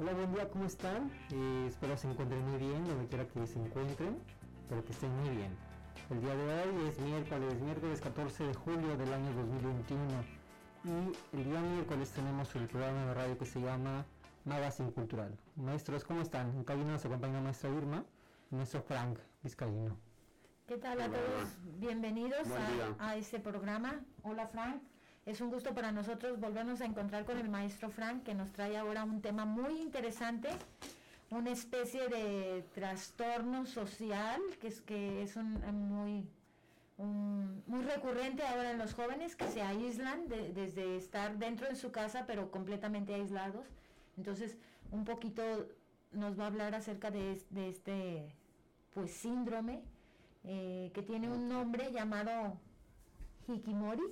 Hola, buen día, ¿cómo están? Eh, espero se encuentren muy bien, donde quiera que se encuentren, pero que estén muy bien. El día de hoy es miércoles, miércoles 14 de julio del año 2021 y el día miércoles tenemos el programa de radio que se llama Magazine Cultural. Maestros, ¿cómo están? En cabina nos acompaña la maestra Irma y nuestro Frank Vizcaíno. ¿Qué tal a todos? Bienvenidos a, a este programa. Hola Frank. Es un gusto para nosotros volvernos a encontrar con el maestro Frank, que nos trae ahora un tema muy interesante, una especie de trastorno social, que es, que es un, muy, muy recurrente ahora en los jóvenes, que se aíslan desde estar dentro de su casa, pero completamente aislados. Entonces, un poquito nos va a hablar acerca de, este pues síndrome, eh, que tiene un nombre llamado Hikimori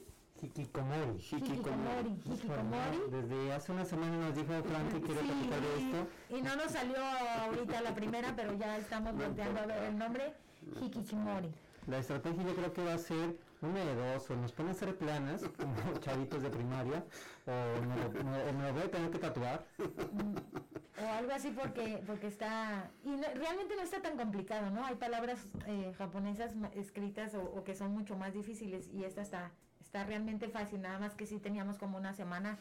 Hikikomori. Hikikomori. Hikikomori. Desde hace una semana nos dijo Frank que quiere platicar de esto. Y no nos salió ahorita la primera, pero ya estamos volteando a ver el nombre. Hikikomori. La estrategia yo creo que va a ser una de dos, o nos ponen a hacer planas, como chavitos de primaria, o me, lo, voy a tener que tatuar. O algo así porque porque está... Y realmente no está tan complicado, ¿no? Hay palabras eh, japonesas escritas o, o, que son mucho más difíciles y esta está Está realmente fácil, nada más que sí teníamos como una semana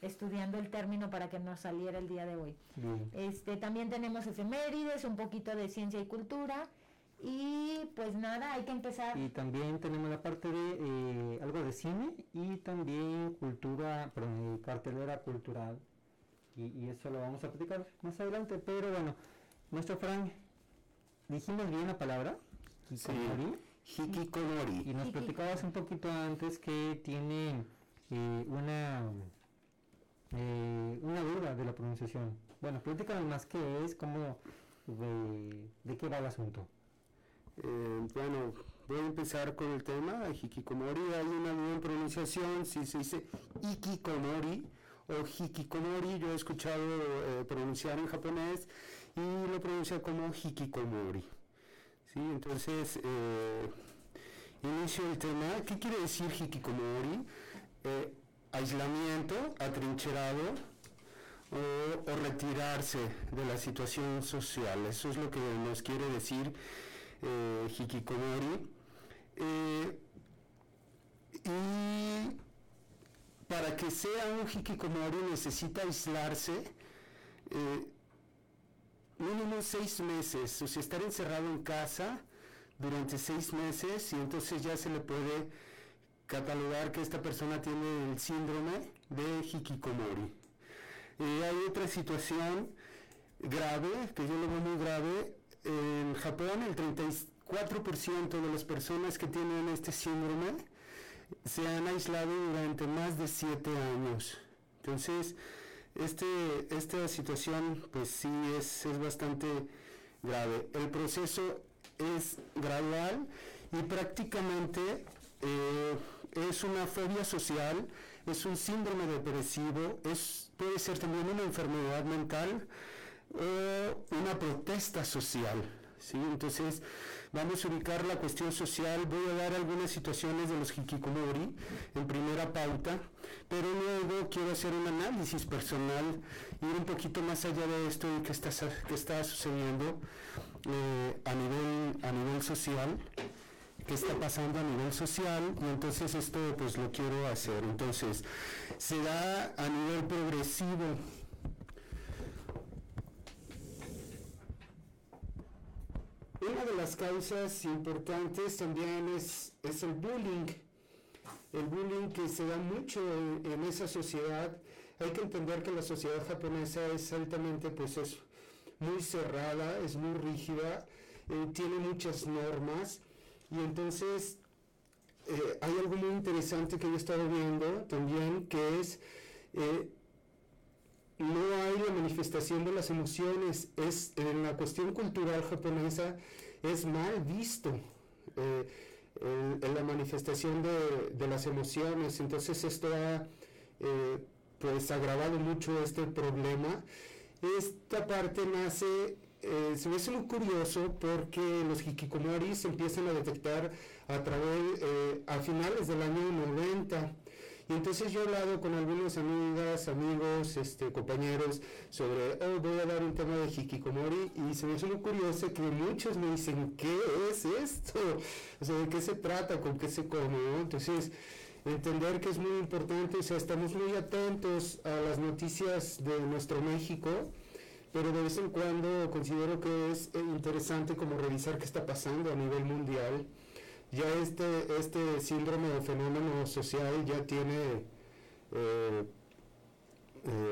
estudiando el término para que nos saliera el día de hoy. Este también tenemos efemérides, un poquito de ciencia y cultura y pues nada, hay que empezar. Y también tenemos la parte de eh, algo de cine y también cultura, perdón, cartelera cultural. Y, eso lo vamos a platicar más adelante, pero bueno, nuestro Frank, dijimos bien la palabra. Sí. Hikikomori. Y nos platicabas un poquito antes que tiene eh, una eh, una duda de la pronunciación. Bueno, platícanos más qué es, cómo, de, qué va el asunto. Eh, bueno, voy a empezar con el tema. Hikikomori, hay una duda en pronunciación, si se dice Ikikomori o Hikikomori, yo he escuchado pronunciar en japonés y lo pronuncia como Hikikomori. ¿Sí? Entonces, eh, inicio el tema. ¿Qué quiere decir hikikomori? Eh, aislamiento, atrincherado o, retirarse de la situación social. Eso es lo que nos quiere decir eh, hikikomori. y para que sea un hikikomori necesita aislarse mínimo seis meses, o sea, estar encerrado en casa durante seis meses y entonces ya se le puede catalogar que esta persona tiene el síndrome de hikikomori. Y hay otra situación grave, que yo lo veo muy grave, en Japón el 34% de las personas que tienen este síndrome se han aislado durante más de siete años. Entonces, este, esta situación pues sí es, es bastante grave. El proceso es gradual y prácticamente eh, es una fobia social, es un síndrome depresivo, es, puede ser también una enfermedad mental o una protesta social. ¿sí? Entonces vamos a ubicar la cuestión social, voy a dar algunas situaciones de los hikikomori en primera pauta, pero luego quiero hacer un análisis personal, ir un poquito más allá de esto y qué está, qué está sucediendo eh, a, nivel, a nivel social qué está pasando a nivel social y entonces esto pues lo quiero hacer. Entonces, se da a nivel progresivo Una de las causas importantes también es, es el bullying. El bullying que se da mucho en, esa sociedad. Hay que entender que la sociedad japonesa es altamente, pues es muy cerrada, es muy rígida, eh, tiene muchas normas. Y entonces eh, hay algo muy interesante que yo he estado viendo también que es eh, no hay la manifestación de las emociones, es en la cuestión cultural japonesa es mal visto en, la manifestación de, las emociones, entonces esto ha eh, pues agravado mucho este problema. Esta parte nace, eh, se me hace muy curioso porque los hikikomori se empiezan a detectar a través, a finales del año 90 Y entonces yo he hablado con algunas amigas, amigos, este, compañeros sobre, oh, voy a dar un tema de hikikomori y se me hace muy curioso que muchos me dicen, ¿qué es esto? O sea, ¿de qué se trata? ¿Con qué se come? Entonces, entender que es muy importante, o sea, estamos muy atentos a las noticias de nuestro México, pero de vez en cuando considero que es eh, interesante como revisar qué está pasando a nivel mundial ya este, este síndrome o fenómeno social ya tiene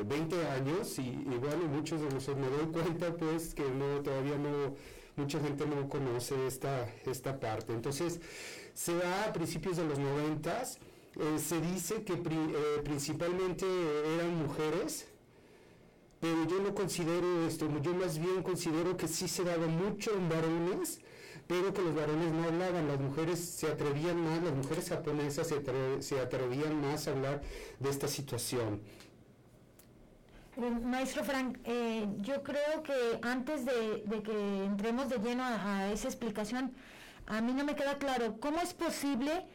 20 eh, eh, años y y muchos de nosotros me doy cuenta pues que no todavía no mucha gente no conoce esta, esta parte. Entonces, se da a principios de los 90, eh, se dice que principalmente eran mujeres, pero yo no considero esto, yo más bien considero que sí se daba mucho en varones, pero que los varones no hablaban, las mujeres se atrevían más, las mujeres japonesas se, atrevían más a hablar de esta situación. Maestro Frank, eh, yo creo que antes de, que entremos de lleno a, esa explicación, a mí no me queda claro cómo es posible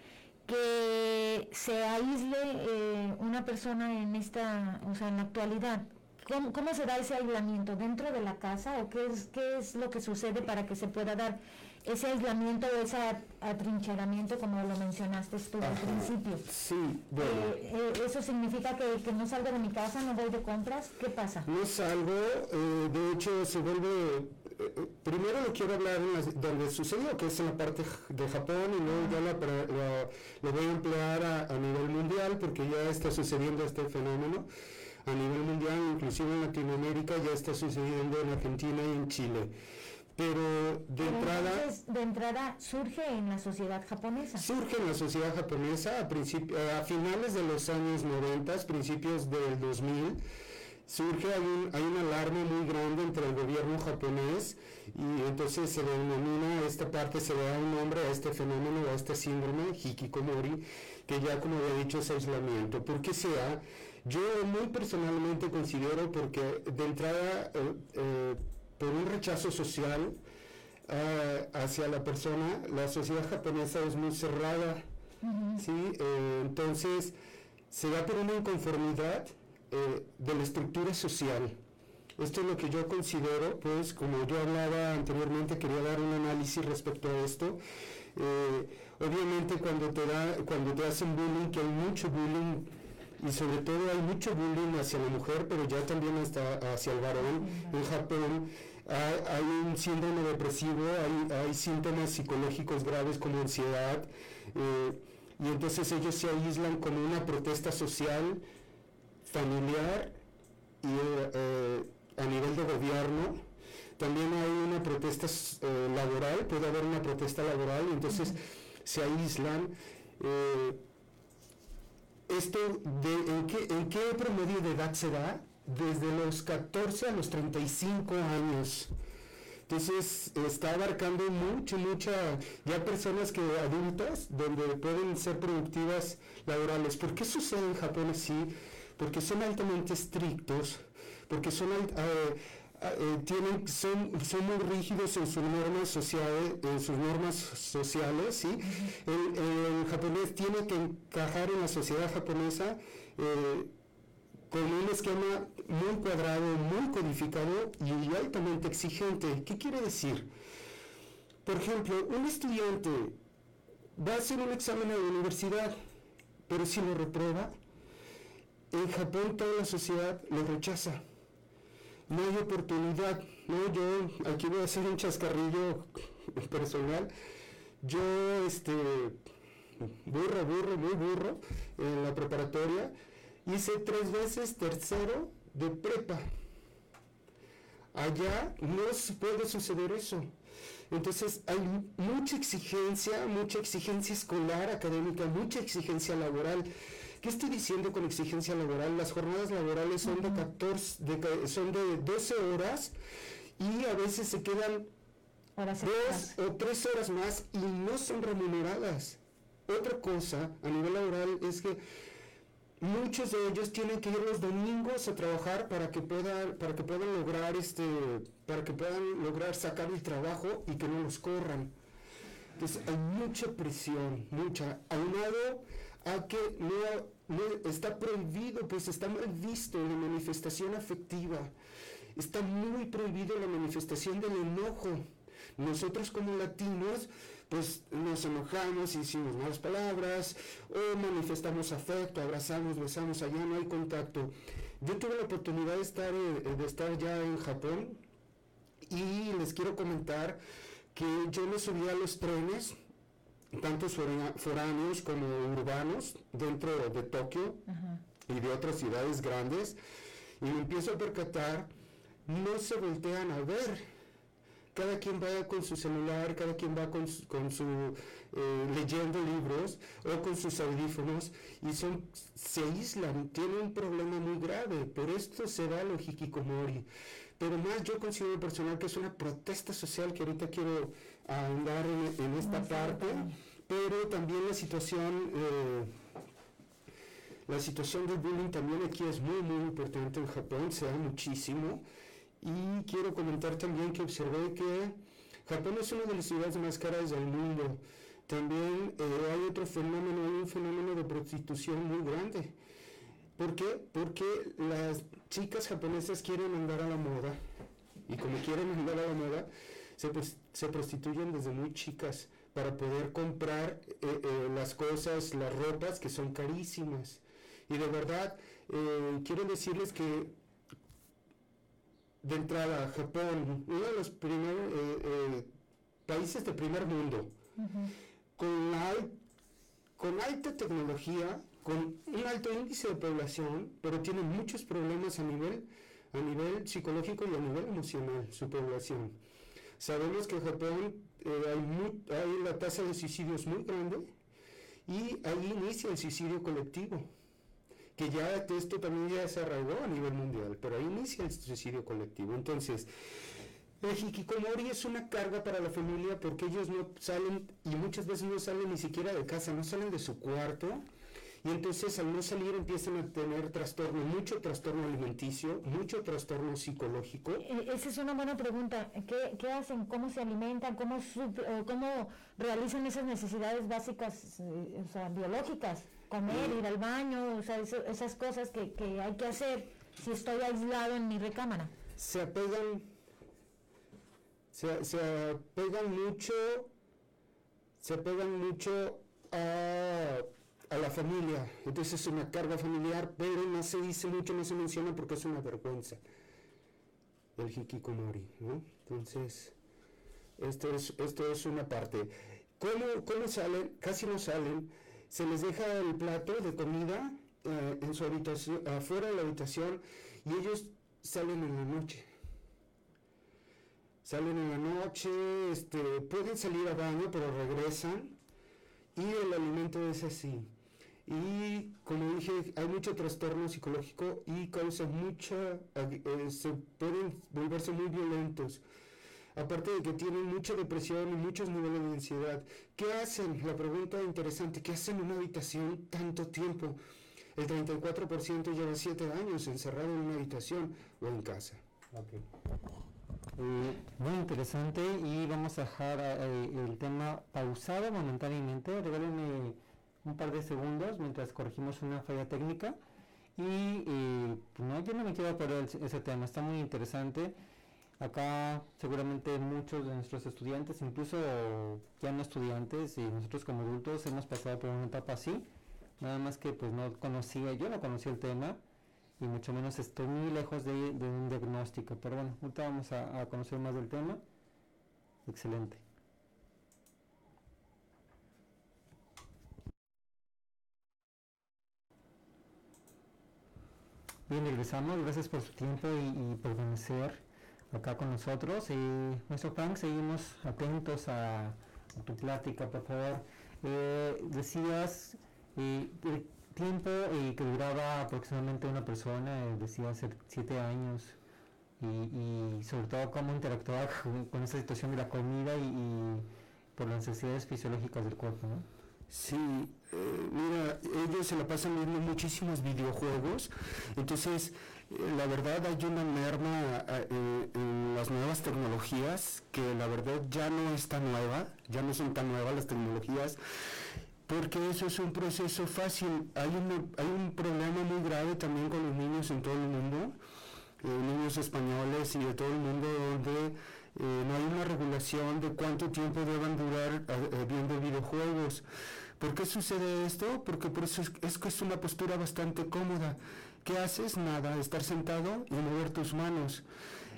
que se aísle eh, una persona en esta, o sea, en la actualidad. ¿Cómo, ¿Cómo se da ese aislamiento dentro de la casa o qué es, qué es lo que sucede para que se pueda dar? Ese aislamiento ese atrincheramiento, como lo mencionaste tú al principio. Sí, bueno. Eh, eh, ¿Eso significa que, no salgo de mi casa, no voy de compras? ¿Qué pasa? No salgo, eh, de hecho se vuelve... primero lo quiero hablar en donde sucedió, que es en la parte de Japón, y luego ya lo, voy a emplear a, a nivel mundial, porque ya está sucediendo este fenómeno a nivel mundial, inclusive en Latinoamérica, ya está sucediendo en Argentina y en Chile pero de entrada... de entrada surge en la sociedad japonesa. Surge en la sociedad japonesa a, a finales de los años 90, principios del 2000. Surge, hay, un, hay una alarma muy grande entre el gobierno japonés y entonces se denomina, esta parte se da un nombre a este fenómeno, a este síndrome, hikikomori, que ya como había dicho es aislamiento. ¿Por qué sea? Yo muy personalmente considero porque de entrada... Eh, eh, por un rechazo social eh, hacia la persona, la sociedad japonesa es muy cerrada, ¿sí? Eh, entonces se da por una inconformidad eh, de la estructura social. Esto es lo que yo considero, pues como yo hablaba anteriormente, quería dar un análisis respecto a esto. obviamente cuando te, da, cuando te hacen bullying, que hay mucho bullying, y sobre todo hay mucho bullying hacia la mujer, pero ya también hasta hacia el varón en Japón hay, un síndrome depresivo, hay, síntomas psicológicos graves como ansiedad, eh, y entonces ellos se aíslan como una protesta social, familiar y eh, a nivel de gobierno. También hay una protesta eh, laboral, puede haber una protesta laboral, y entonces se aíslan. ¿Esto de, en, qué, en qué promedio de edad se da? Desde los 14 a los 35 años. Entonces está abarcando mucho, mucha, ya personas que adultas, donde pueden ser productivas laborales. ¿Por qué sucede en Japón así? Porque son altamente estrictos, porque son, eh, eh, tienen, son, son muy rígidos en sus normas sociales, en sus normas sociales, ¿sí? el, japonés tiene que encajar en la sociedad japonesa. Eh, con un esquema muy cuadrado, muy codificado y altamente exigente. ¿Qué quiere decir? Por ejemplo, un estudiante va a hacer un examen de universidad, pero si lo reprueba, en Japón toda la sociedad lo rechaza. No hay oportunidad. No, yo aquí voy a hacer un chascarrillo personal. Yo, este, burro, burro, muy burro, en la preparatoria, hice tres veces tercero de prepa. Allá no puede suceder eso. Entonces hay mucha exigencia, mucha exigencia escolar, académica, mucha exigencia laboral. ¿Qué estoy diciendo con exigencia laboral? Las jornadas laborales son de 14, de, son de 12 horas y a veces se quedan dos o tres horas más y no son remuneradas. Otra cosa a nivel laboral es que muchos de ellos tienen que ir los domingos a trabajar para que puedan para que puedan lograr este para que puedan lograr sacar el trabajo y que no los corran entonces hay mucha presión mucha aunado a que no, está prohibido, pues está mal visto la manifestación afectiva. Está muy prohibido la manifestación del enojo. Nosotros como latinos, pues nos enojamos y decimos malas palabras, o manifestamos afecto, abrazamos, besamos, allá no hay contacto. Yo tuve la oportunidad de estar, eh, de estar ya en Japón y les quiero comentar que yo me subí a los trenes tanto foráneos como urbanos dentro de Tokio y de otras ciudades grandes y me empiezo a percatar, no se voltean a ver. Cada quien va con su celular, cada quien va con, su eh, leyendo libros o con sus audífonos y son, se aíslan, tienen un problema muy grave. Por esto se da lo hikikomori. Pero más yo considero personal que es una protesta social que ahorita quiero andar en, esta parte, pero también la situación, eh, la situación del bullying también aquí es muy, muy importante en Japón, se da muchísimo. Y quiero comentar también que observé que Japón es una de las ciudades más caras del mundo. También eh, hay otro fenómeno, hay un fenómeno de prostitución muy grande. ¿Por qué? Porque las chicas japonesas quieren andar a la moda. Y como quieren andar a la moda, se, prostituyen desde muy chicas para poder comprar eh, eh, las cosas, las ropas que son carísimas. Y de verdad, quiero decirles que de entrada, Japón, uno de los primeros países de primer mundo, con, con alta tecnología, con un alto índice de población, pero tiene muchos problemas a nivel, a nivel psicológico y a nivel emocional, su población. Sabemos que en Japón eh, hay, la tasa de suicidios muy grande y ahí inicia el suicidio colectivo, que ya esto también ya se arraigó a nivel mundial, pero ahí inicia el suicidio colectivo. Entonces, el hikikomori es una carga para la familia porque ellos no salen, y muchas veces no salen ni siquiera de casa, no salen de su cuarto y entonces al no salir empiezan a tener trastorno, mucho trastorno alimenticio, mucho trastorno psicológico. E, esa es una buena pregunta. ¿Qué, hacen? ¿Cómo se alimentan? ¿Cómo, ¿Cómo realizan esas necesidades básicas eh, o sea, biológicas? Comer, ir al baño, o sea, esas cosas que, que hay que hacer si estoy aislado en mi recámara. Se apegan, se, se apegan mucho, se apegan mucho a a la familia. Entonces es una carga familiar, pero no se dice mucho, no se menciona porque es una vergüenza. El hikikomori, ¿no? Entonces, esto es, esto es una parte. ¿Cómo, ¿Cómo salen? Casi no salen. Se les deja el plato de comida eh, en su habitación, afuera de la habitación, y ellos salen en la noche. Salen en la noche, este, pueden salir a baño, pero regresan. Y el alimento es así y como dije hay mucho trastorno psicológico y causa mucha eh, se pueden volverse muy violentos aparte de que tienen mucha depresión y muchos niveles de ansiedad ¿qué hacen? la pregunta interesante ¿qué hacen en una habitación tanto tiempo? el 34% lleva 7 años encerrado en una habitación o en casa eh, muy interesante y vamos a dejar eh, el tema pausado momentáneamente regálenme un par de segundos mientras corregimos una falla técnica. Y pues, no, yo no me quiero perder ese tema, está muy interesante. Acá seguramente muchos de nuestros estudiantes, incluso ya no estudiantes y nosotros como adultos hemos pasado por una etapa así. Nada más que pues no conocía, yo no conocía el tema y mucho menos estoy muy lejos de, un diagnóstico. Pero bueno, ahorita vamos a conocer más del tema. Excelente. Bien, regresamos. Gracias por su tiempo y, por permanecer acá con nosotros. Y nuestro Frank, seguimos atentos a, tu plática, por favor. Eh, decías eh, el tiempo eh, que duraba aproximadamente una persona, decía ser siete años, y, sobre todo cómo interactuaba con, esa situación de la comida y, y por las necesidades fisiológicas del cuerpo. ¿no? Sí, eh, mira, ellos se la pasan viendo muchísimos videojuegos, entonces eh, la verdad hay una merma eh, en las nuevas tecnologías que la verdad ya no es tan nueva, ya no son tan nuevas las tecnologías, porque eso es un proceso fácil. Hay un, hay un problema muy grave también con los niños en todo el mundo, eh, niños españoles y de todo el mundo donde eh, no hay una regulación de cuánto tiempo deben durar eh, viendo videojuegos. ¿Por qué sucede esto? Porque por eso es, es que es una postura bastante cómoda. ¿Qué haces? Nada, estar sentado y mover tus manos.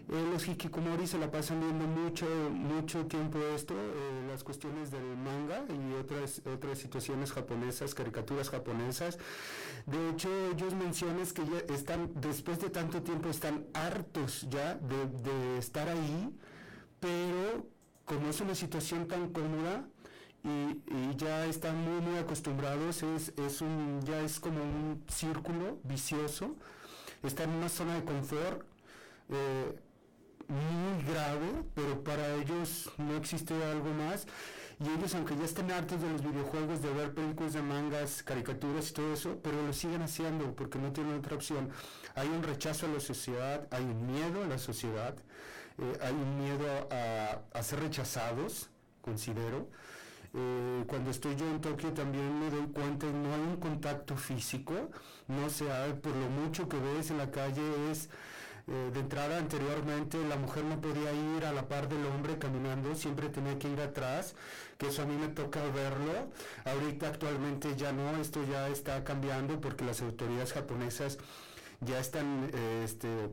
Eh, los hikikomori se la pasan viendo mucho, mucho tiempo esto, eh, las cuestiones del manga y otras, otras situaciones japonesas, caricaturas japonesas. De hecho, ellos mencionan que ya están, después de tanto tiempo, están hartos ya de, de estar ahí, pero como es una situación tan cómoda, y, y, ya están muy muy acostumbrados es, es un ya es como un círculo vicioso están en una zona de confort eh, muy grave, pero para ellos no existe algo más. Y ellos, aunque ya estén hartos de los videojuegos, de ver películas de mangas, caricaturas y todo eso, pero lo siguen haciendo porque no tienen otra opción. Hay un rechazo a la sociedad, hay un miedo a la sociedad, eh, hay un miedo a, ser rechazados, considero. Eh, cuando estoy yo en Tokio también me doy cuenta que no hay un contacto físico, no se hay, por lo mucho que ves en la calle es eh, de entrada anteriormente la mujer no podía ir a la par del hombre caminando, siempre tenía que ir atrás, que eso a mí me toca verlo. Ahorita actualmente ya no, esto ya está cambiando porque las autoridades japonesas ya están eh, este,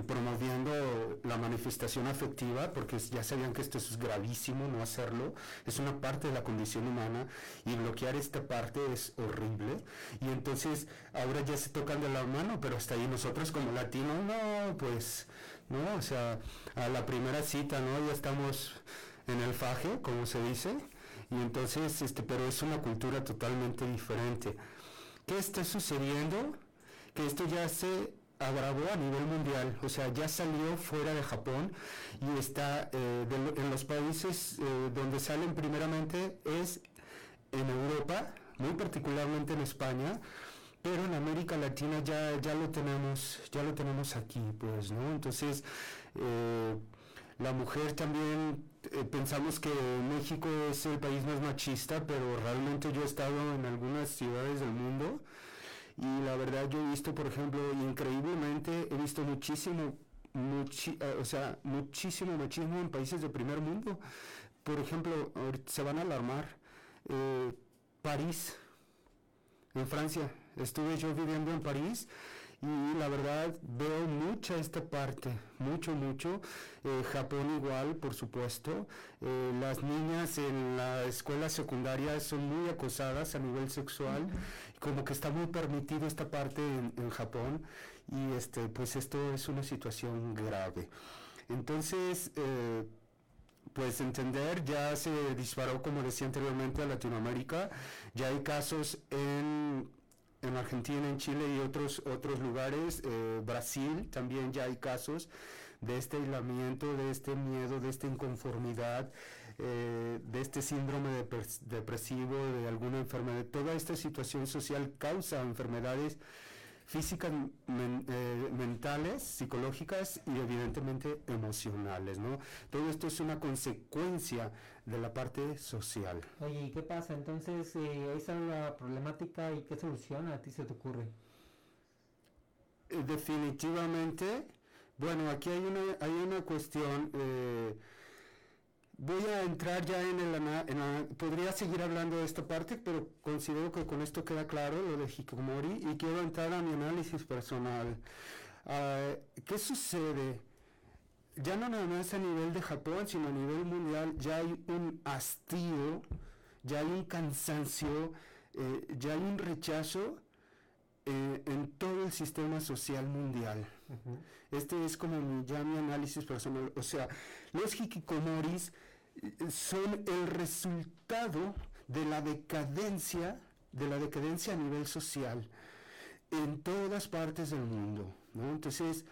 promoviendo la manifestación afectiva, porque ya sabían que esto es gravísimo no hacerlo, es una parte de la condición humana y bloquear esta parte es horrible. Y entonces ahora ya se tocan de la mano, pero hasta ahí nosotros como latinos, no, pues, no, o sea, a la primera cita, ¿no? Ya estamos en el faje, como se dice, y entonces, este, pero es una cultura totalmente diferente. ¿Qué está sucediendo? Que esto ya se agravó a nivel mundial, o sea, ya salió fuera de Japón y está eh, en los países eh, donde salen primeramente es en Europa, muy particularmente en España, pero en América Latina ya, ya lo tenemos, ya lo tenemos aquí, pues, ¿no? Entonces, eh, la mujer también pensamos que México es el país más machista, pero realmente yo he estado en algunas ciudades del mundo y la verdad yo he visto, por ejemplo, increíblemente, he visto muchísimo, eh, o sea, muchísimo machismo en países de primer mundo. Por ejemplo, se van a alarmar. Eh, París, en Francia. Estuve yo viviendo en París y la verdad veo mucha esta parte, mucho, mucho. Eh, Japón igual, por supuesto. Eh, las niñas en la escuela secundaria son muy acosadas a nivel sexual, como que está muy permitido esta parte en, Japón y este, pues esto es una situación grave. Entonces, eh, pues entender, ya se disparó, como decía anteriormente, a Latinoamérica, ya hay casos en en Argentina, en Chile y otros, otros lugares, eh, Brasil también ya hay casos de este aislamiento, de este miedo, de esta inconformidad, eh, de este síndrome depresivo, de alguna enfermedad. Toda esta situación social causa enfermedades físicas, eh, mentales, psicológicas y evidentemente emocionales, ¿no? Todo esto es una consecuencia de la parte social. Oye, ¿y qué pasa? Entonces, eh, esa es la problemática y qué solución a ti se te ocurre. Eh, definitivamente, bueno, aquí hay una, hay una cuestión, eh, voy a entrar ya en el, podría seguir hablando de esta parte, pero considero que con esto queda claro lo de Hikikomori y quiero entrar a mi análisis personal. Ah, ¿Qué sucede? Ya no nada más a nivel de Japón, sino a nivel mundial, ya hay un hastío, ya hay un cansancio, eh, ya hay un rechazo eh, en todo el sistema social mundial. Este es como mi, ya mi análisis personal. O sea, los hikikomoris eh, son el resultado de la decadencia, de la decadencia a nivel social en todas partes del mundo. ¿no? Entonces,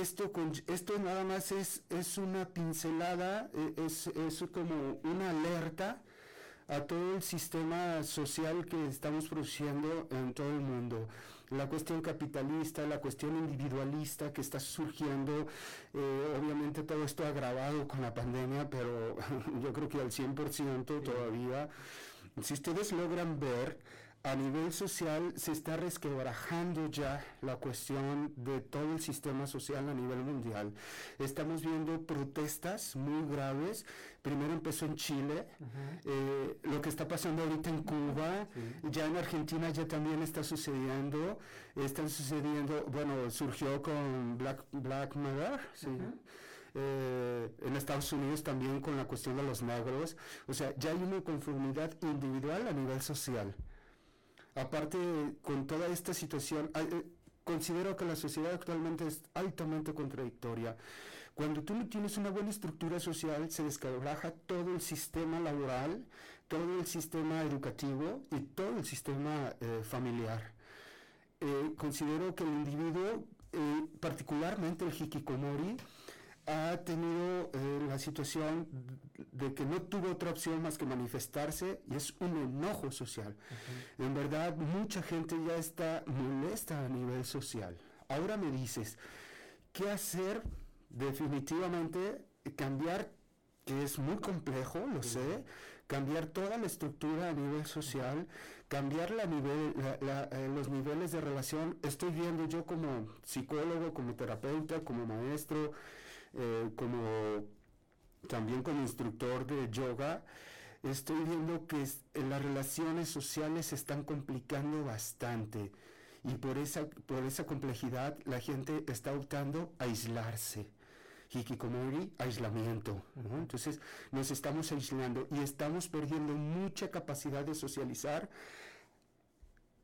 esto, esto nada más es, es una pincelada, e, es, es como una alerta a todo el sistema social que estamos produciendo en todo el mundo. La cuestión capitalista, la cuestión individualista que está surgiendo, eh, obviamente todo esto agravado con la pandemia, pero yo creo que al 100% todavía. si ustedes logran ver, a nivel social se está resquebrajando ya la cuestión de todo el sistema social a nivel mundial. Estamos viendo protestas muy graves. Primero empezó en Chile, eh, lo que está pasando ahorita en Cuba, ya en Argentina ya también está sucediendo. Están sucediendo, bueno, surgió con Black, Black Matter, eh, en Estados Unidos también con la cuestión de los negros. O sea, ya hay una conformidad individual a nivel social. Aparte, con toda esta situación, eh, considero que la sociedad actualmente es altamente contradictoria. Cuando tú no tienes una buena estructura social, se descabraja todo el sistema laboral, todo el sistema educativo y todo el sistema eh, familiar. Eh, considero que el individuo, particularmente el hikikomori, ha tenido la situación de que no tuvo otra opción más que manifestarse y es un enojo social. En verdad, mucha gente ya está molesta a nivel social. Ahora me dices, ¿qué hacer? Definitivamente cambiar, que es muy complejo, lo sé, cambiar toda la estructura a nivel social, cambiar la nivel, eh, los niveles de relación. Estoy viendo yo como psicólogo, como terapeuta, como maestro, eh, como también como instructor de yoga, estoy viendo que las relaciones sociales se están complicando bastante y por esa, por esa complejidad la gente está optando a aislarse. Hikikomori, aislamiento. Entonces nos estamos aislando y estamos perdiendo mucha capacidad de socializar.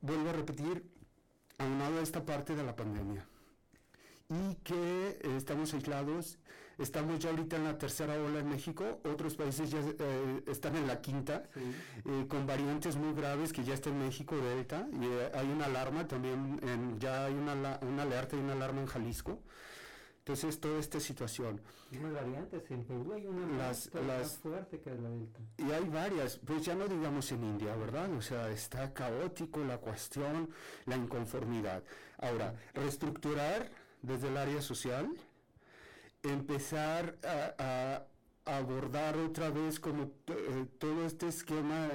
Vuelvo a repetir, aunado a esta parte de la pandemia. Y que eh, estamos aislados Estamos ya ahorita en la tercera ola en México, otros países ya eh, están en la quinta, eh, con variantes muy graves que ya está en México, Delta, y eh, hay una alarma también, ya hay una, una alerta y una alarma en Jalisco. Entonces, toda esta situación. Hay variantes, en Perú hay una las, más fuerte que la Delta. Y hay varias, pues ya no digamos en India, ¿verdad? O sea, está caótico la cuestión, la inconformidad. Ahora, reestructurar desde el área social, empezar a, abordar otra vez como eh, todo este esquema,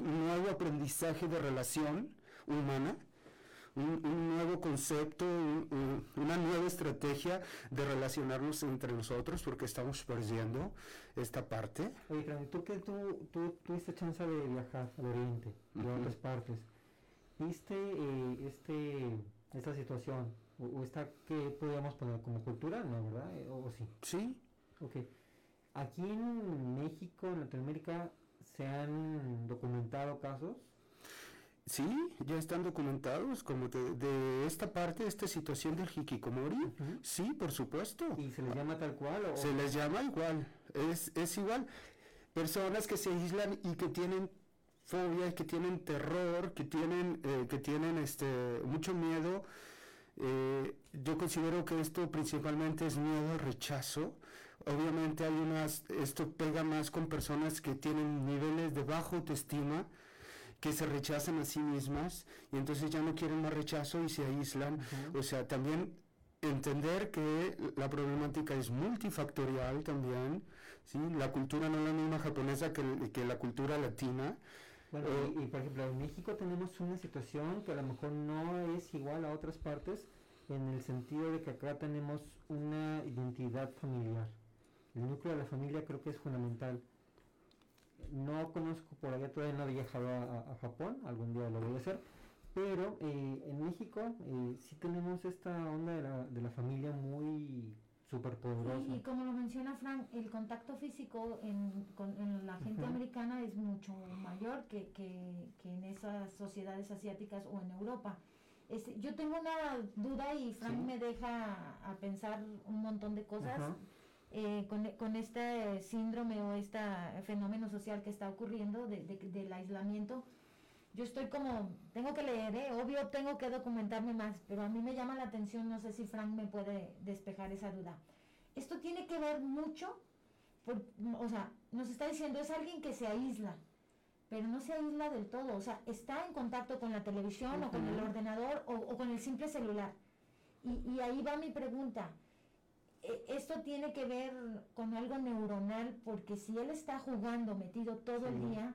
un nuevo aprendizaje de relación humana, un, nuevo concepto, una nueva estrategia de relacionarnos entre nosotros porque estamos perdiendo esta parte. Oye, tú que tú, tú tuviste chance de viajar al Oriente, de otras partes, ¿viste eh, este, esta situación? O, está que podríamos poner como cultura, ¿no? ¿Verdad? Eh, ¿O, sí? Sí. Ok. Aquí en México, en Latinoamérica, ¿se han documentado casos? Sí, ya están documentados como de, esta parte, esta situación del hikikomori. Sí, por supuesto. ¿Y se les llama tal cual? O? Se les llama igual, es, es igual. Personas que se aíslan y que tienen fobia, que tienen terror, que tienen, eh, que tienen este, mucho miedo eh, yo considero que esto principalmente es miedo, rechazo. Obviamente hay unas, esto pega más con personas que tienen niveles de baja autoestima, que se rechazan a sí mismas y entonces ya no quieren más rechazo y se aíslan. O sea, también entender que la problemática es multifactorial también, ¿sí? La cultura no es la misma japonesa que, que la cultura latina. Bueno, eh, y, por ejemplo, en México tenemos una situación que a lo mejor no es igual a otras partes, en el sentido de que acá tenemos una identidad familiar. El núcleo de la familia creo que es fundamental. No conozco por allá, todavía no he viajado a, Japón, algún día lo voy a hacer, pero eh, en México eh, sí tenemos esta onda de la, de la familia muy y, como lo menciona Frank, el contacto físico en, con, la gente americana es mucho mayor que, que, en esas sociedades asiáticas o en Europa. Este, yo tengo una duda y Frank me deja a pensar un montón de cosas. Eh, con, con, este síndrome o este fenómeno social que está ocurriendo de, del aislamiento, yo estoy como, tengo que leer, ¿eh? obvio tengo que documentarme más, pero a mí me llama la atención, no sé si Frank me puede despejar esa duda. Esto tiene que ver mucho, o sea, nos está diciendo, es alguien que se aísla, pero no se aísla del todo, o sea, está en contacto con la televisión o con el ordenador o, con el simple celular. Y, ahí va mi pregunta. E, esto tiene que ver con algo neuronal, porque si él está jugando metido todo el día,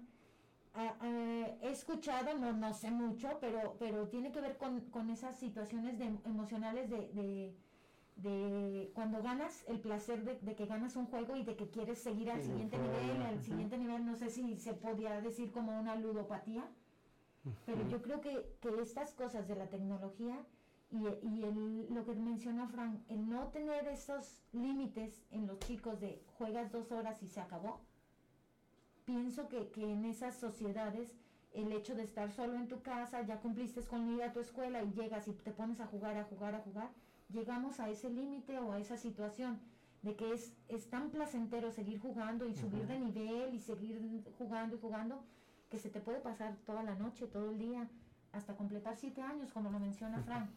he escuchado, no, no sé mucho, pero, pero tiene que ver con, con esas situaciones de, emocionales de, de, cuando ganas, el placer de, que ganas un juego y de que quieres seguir al siguiente nivel, al siguiente nivel, no sé si se podía decir como una ludopatía, pero yo creo que, que estas cosas de la tecnología y, y el, lo que menciona Frank, el no tener esos límites en los chicos de juegas dos horas y se acabó, pienso que, que, en esas sociedades el hecho de estar solo en tu casa, ya cumpliste con ir a tu escuela y llegas y te pones a jugar, a jugar, a jugar, llegamos a ese límite o a esa situación de que es, es tan placentero seguir jugando y subir de nivel y seguir jugando y jugando que se te puede pasar toda la noche, todo el día, hasta completar siete años, como lo menciona Frank.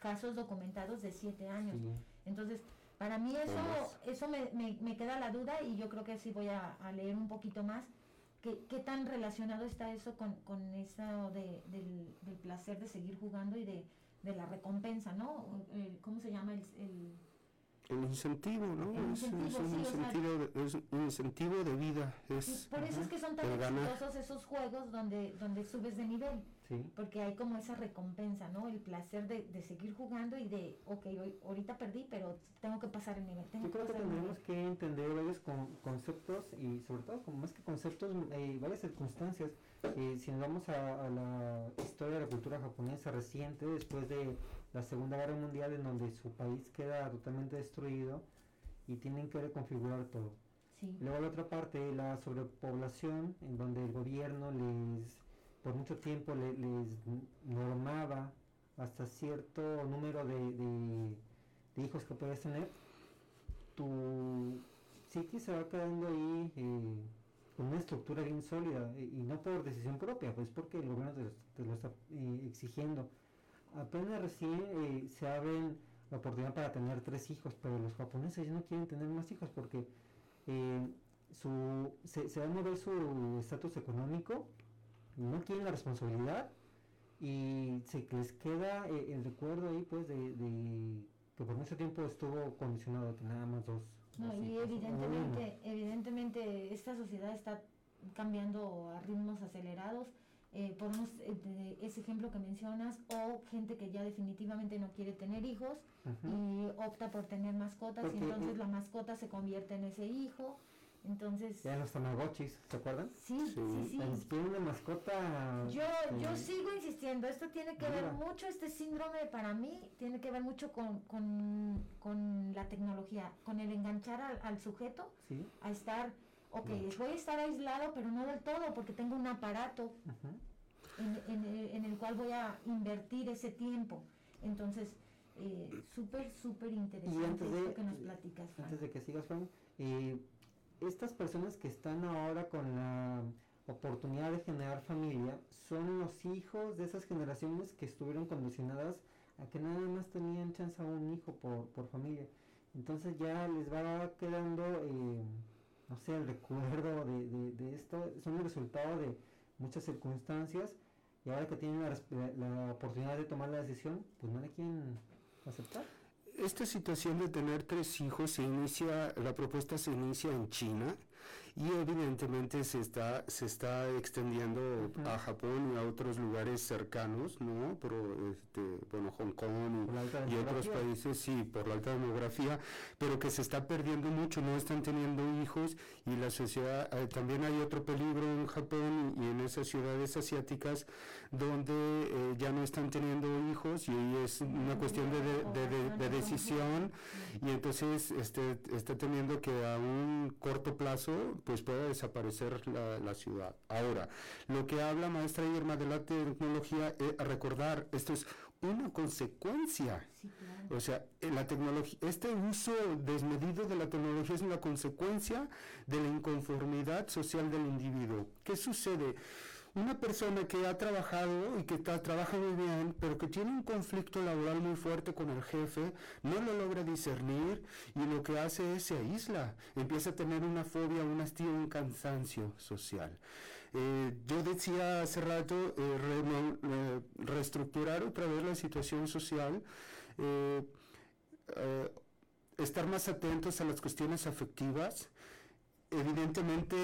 Casos documentados de siete años. Entonces, para mí eso, eso me, me, queda la duda y yo creo que sí voy a, leer un poquito más. ¿Qué, ¿Qué, tan relacionado está eso con, con eso de, del, del, placer de seguir jugando y de, de la recompensa, ¿no? ¿Cómo se llama el, el el incentivo, ¿no? es, un incentivo, es, un incentivo de vida. Es, por eso es que son tan exitosos esos juegos donde, donde subes de nivel. Porque hay como esa recompensa, ¿no? El placer de, de seguir jugando y de, ok, hoy, ahorita perdí, pero tengo que pasar el nivel. Yo creo que, tendremos que entender varios conceptos y sobre todo, como más que conceptos, eh, varias circunstancias. Eh, si nos vamos a, a, la historia de la cultura japonesa reciente, después de la Segunda Guerra Mundial, en donde su país queda totalmente destruido y tienen que reconfigurar todo. Luego la otra parte, la sobrepoblación, en donde el gobierno les por mucho tiempo les normaba hasta cierto número de, hijos que puedes tener, tu psique se va quedando ahí eh, con una estructura bien sólida y no por decisión propia, pues porque el gobierno te, lo está eh, exigiendo. Apenas recién eh, se abren la oportunidad para tener tres hijos, pero los japoneses ya no quieren tener más hijos porque su, se, se va a mover su estatus económico no quieren la responsabilidad y se les queda eh, el recuerdo ahí pues de, que por mucho tiempo estuvo condicionado a que nada más dos. No, y evidentemente, evidentemente esta sociedad está cambiando a ritmos acelerados. Eh, ponemos eh, ese ejemplo que mencionas, o gente que ya definitivamente no quiere tener hijos y opta por tener mascotas y entonces la mascota se convierte en ese hijo entonces. Ya los tamagotchis, ¿se acuerdan? Sí, sí, sí. Tiene una mascota. Yo, yo este, sigo insistiendo, esto tiene que ver mucho, este síndrome para mí, tiene que ver mucho con, con, con la tecnología, con el enganchar al, sujeto a estar, ok, voy a estar aislado, pero no del todo, porque tengo un aparato en, en, el cual voy a invertir ese tiempo. Entonces, eh, súper, súper interesante esto que nos platicas, Antes de que sigas, Juan, eh, estas personas que están ahora con la oportunidad de generar familia son los hijos de esas generaciones que estuvieron condicionadas a que nada más tenían chance a un hijo por, por familia. Entonces ya les va quedando, eh, no sé, el recuerdo de, de, esto, son el resultado de muchas circunstancias. Y ahora que tienen la, la oportunidad de tomar la decisión, pues no le quieren aceptar esta situación de tener tres hijos se inicia, la propuesta se inicia en China y evidentemente se está se está extendiendo a Japón y a otros lugares cercanos no pero este bueno Hong Kong y, otros países sí por la alta demografía pero que se está perdiendo mucho no están teniendo hijos y la sociedad eh, también hay otro peligro en Japón y en esas ciudades asiáticas donde eh, ya no están teniendo hijos y es una cuestión de, de decisión y entonces este está teniendo que a un corto plazo pues pueda desaparecer la, ciudad. Ahora, lo que habla maestra Irma de la tecnología, es recordar, esto es una consecuencia. O sea, la tecnología, este uso desmedido de la tecnología es una consecuencia de la inconformidad social del individuo. ¿Qué sucede? Una persona que ha trabajado y que trabaja muy bien, pero que tiene un conflicto laboral muy fuerte con el jefe, no lo logra discernir y lo que hace es se aísla, empieza a tener una fobia, un hastío, un cansancio social. Eh, yo decía hace rato, eh, reestructurar otra vez la situación social, eh, estar más atentos a las cuestiones afectivas, evidentemente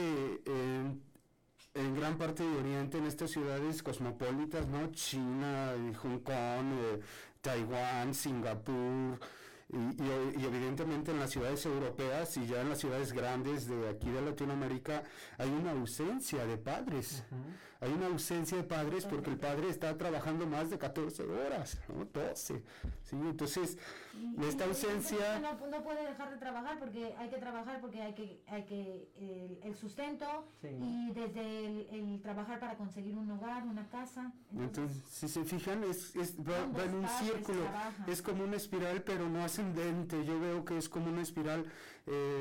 en gran parte de Oriente, en estas ciudades cosmopolitas, ¿no? China, Hong Kong, eh, Taiwán, Singapur, y, evidentemente en las ciudades europeas y ya en las ciudades grandes de aquí de Latinoamérica hay una ausencia de padres hay una ausencia de padres porque el padre está trabajando más de 14 horas, ¿no? 12. ¿sí? Entonces, esta ausencia... No, no, puede dejar de trabajar porque hay que trabajar porque hay que, hay que el, sustento y desde el, trabajar para conseguir un hogar, una casa. Entonces, si se fijan, es, es va, en un círculo, es como una espiral pero no ascendente. Yo veo que es como una espiral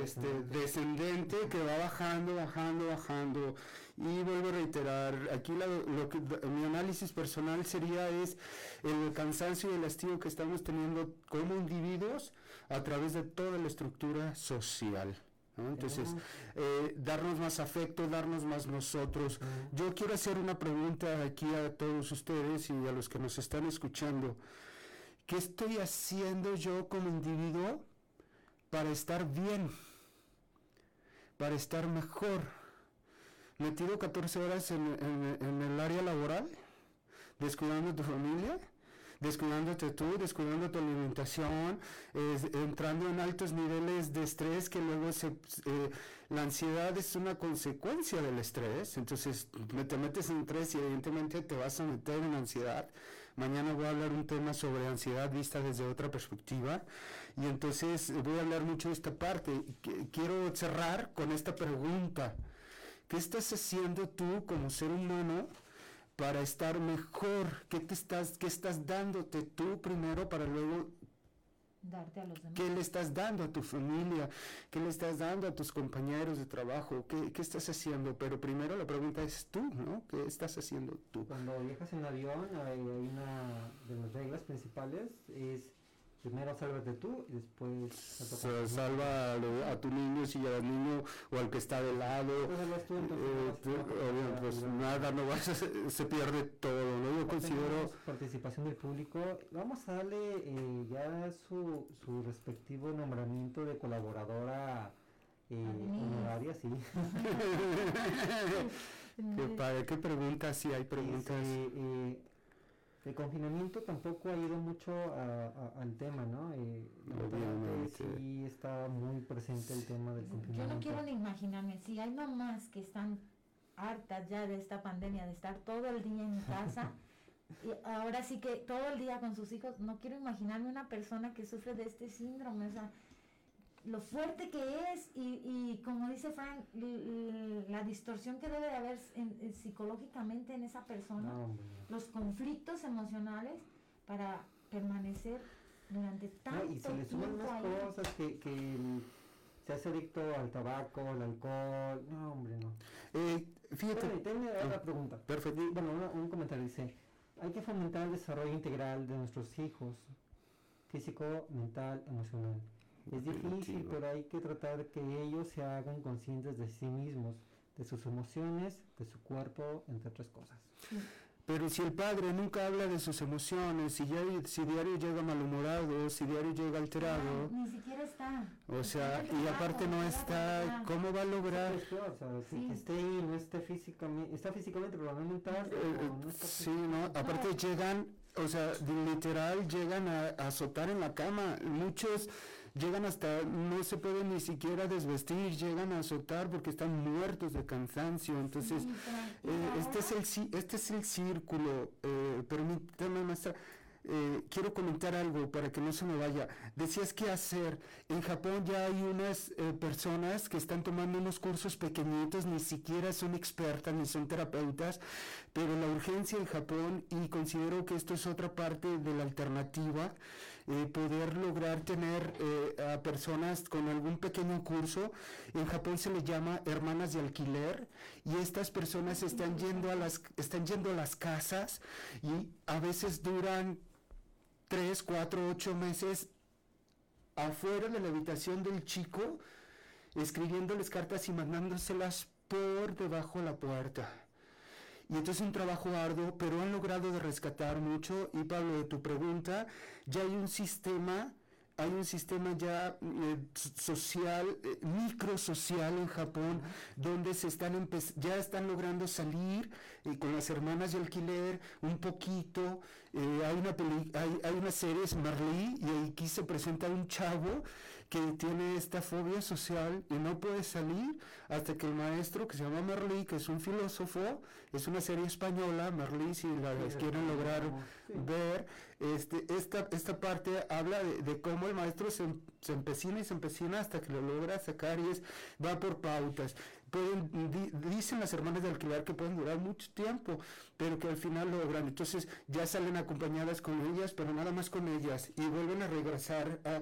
este, descendente que va bajando, bajando, bajando. Y vuelvo a reiterar, aquí lo que, mi análisis personal sería es el cansancio y el hastío que estamos teniendo como individuos a través de toda la estructura social. Entonces, eh, darnos más afecto, darnos más nosotros. Yo quiero hacer una pregunta aquí a todos ustedes y a los que nos están escuchando. ¿Qué estoy haciendo yo como individuo para estar bien? Para estar mejor? Metido 14 horas en, el área laboral, descuidando tu familia, descuidándote tú, descuidando tu alimentación, entrando en altos niveles de estrés que luego se, eh, la ansiedad es una consecuencia del estrés, entonces te metes en estrés y evidentemente te vas a meter en ansiedad. Mañana voy a hablar un tema sobre ansiedad vista desde otra perspectiva y entonces voy a hablar mucho de esta parte. Quiero cerrar con esta pregunta. ¿Qué estás haciendo tú como ser humano para estar mejor? ¿Qué, te estás, qué estás dándote tú primero para luego darte a los demás? ¿Qué le estás dando a tu familia? ¿Qué le estás dando a tus compañeros de trabajo? ¿Qué, qué estás haciendo? Pero primero la pregunta es tú, ¿no? ¿Qué estás haciendo tú? Cuando viajas en avión hay una de las reglas principales es primero sálvate tú y después salva a, tu niño si ya al niño o al que está de lado. Pues, eh, pues nada no vas se pierde todo no yo considero participación del público. Vamos a darle eh, ya su, su respectivo nombramiento de colaboradora eh, honoraria sí. ¿Qué, ¿Qué preguntas? Sí, hay preguntas. Eh, el confinamiento tampoco ha ido mucho al tema, ¿no? Eh, Obviamente. Sí está muy presente el tema del confinamiento. Yo no quiero ni imaginarme, si hay mamás que están hartas ya de esta pandemia, de estar todo el día en casa, y ahora sí que todo el día con sus hijos, no quiero imaginarme una persona que sufre de este síndrome, o sea, lo fuerte que es y, y como dice Frank, la distorsión que debe de haber psicológicamente en esa persona, los conflictos emocionales para permanecer durante tanto tiempo. y se le suman más cosas que, que se hace adicto al tabaco, al alcohol. No, hombre, no. Eh, fíjate. tengo otra pregunta. Perfecto. Bueno, un comentario dice: hay que fomentar el desarrollo integral de nuestros hijos, físico, mental, emocional. Es difícil, pero hay que tratar de que ellos se hagan conscientes de sí mismos, de sus emociones, de su cuerpo, entre otras cosas. Pero si el padre nunca habla de sus emociones, si, ya, si diario llega malhumorado, si diario llega alterado. ni siquiera está. O sea, y aparte no está, ¿cómo va a lograr? sí. esté ahí, no esté físicamente, está físicamente, pero no mental. Eh, sí, no, aparte llegan, o sea, literal llegan a azotar en la cama. Muchos llegan hasta, no se pueden ni siquiera desvestir, llegan a azotar porque están muertos de cansancio. Entonces, eh, este, es el, este es el círculo. Eh, permítame, maestra. Eh, quiero comentar algo para que no se me vaya. Decías qué hacer. En Japón ya hay unas eh, personas que están tomando unos cursos pequeñitos, ni siquiera son expertas ni son terapeutas, pero la urgencia en Japón, y considero que esto es otra parte de la alternativa, eh, poder lograr tener eh, a personas con algún pequeño curso. En Japón se le llama hermanas de alquiler y estas personas están yendo a las, están yendo a las casas y a veces duran tres, cuatro, ocho meses afuera de la habitación del chico, escribiéndoles cartas y mandándoselas por debajo de la puerta. Y entonces un trabajo arduo, pero han logrado de rescatar mucho. Y Pablo, de tu pregunta, ya hay un sistema hay un sistema ya eh, social, eh, microsocial en Japón, donde se están ya están logrando salir eh, con las hermanas de alquiler un poquito. hay, una hay, hay una serie, es Marley, y aquí se presenta un chavo que tiene esta fobia social y no puede salir hasta que el maestro, que se llama Merlí, que es un filósofo, es una serie española, Merlí, si la quieren lograr ver, este, esta, esta parte habla de, cómo el maestro se, se, empecina y se empecina hasta que lo logra sacar y es, va por pautas. Pueden, dicen las hermanas de alquiler que pueden durar mucho tiempo, pero que al final logran. Entonces ya salen acompañadas con ellas, pero nada más con ellas, y vuelven a regresar a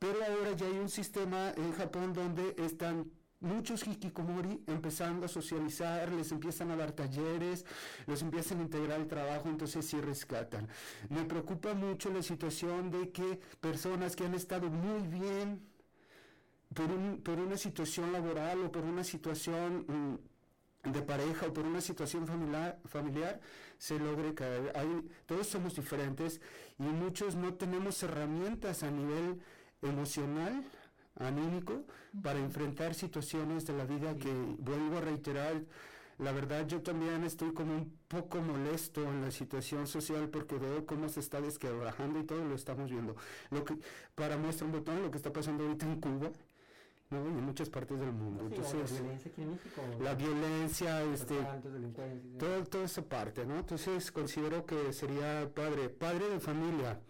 pero ahora ya hay un sistema en Japón donde están muchos hikikomori empezando a socializar, les empiezan a dar talleres, les empiezan a integrar el trabajo, entonces sí rescatan. Me preocupa mucho la situación de que personas que han estado muy bien por, una situación laboral o por una situación mm, de pareja o por una situación familiar, familiar se logre caer. todos somos diferentes y muchos no tenemos herramientas a nivel emocional, anímico, para enfrentar situaciones de la vida que vuelvo a reiterar. La verdad yo también estoy como un poco molesto en la situación social porque veo cómo se está desquebrajando y todo lo estamos viendo. Lo que para muestra un botón lo que está pasando ahorita en Cuba, ¿no? y en muchas partes del mundo. Entonces, la violencia aquí en México. La violencia, este, todo, toda esa parte, ¿no? Entonces considero que sería padre, padre de familia.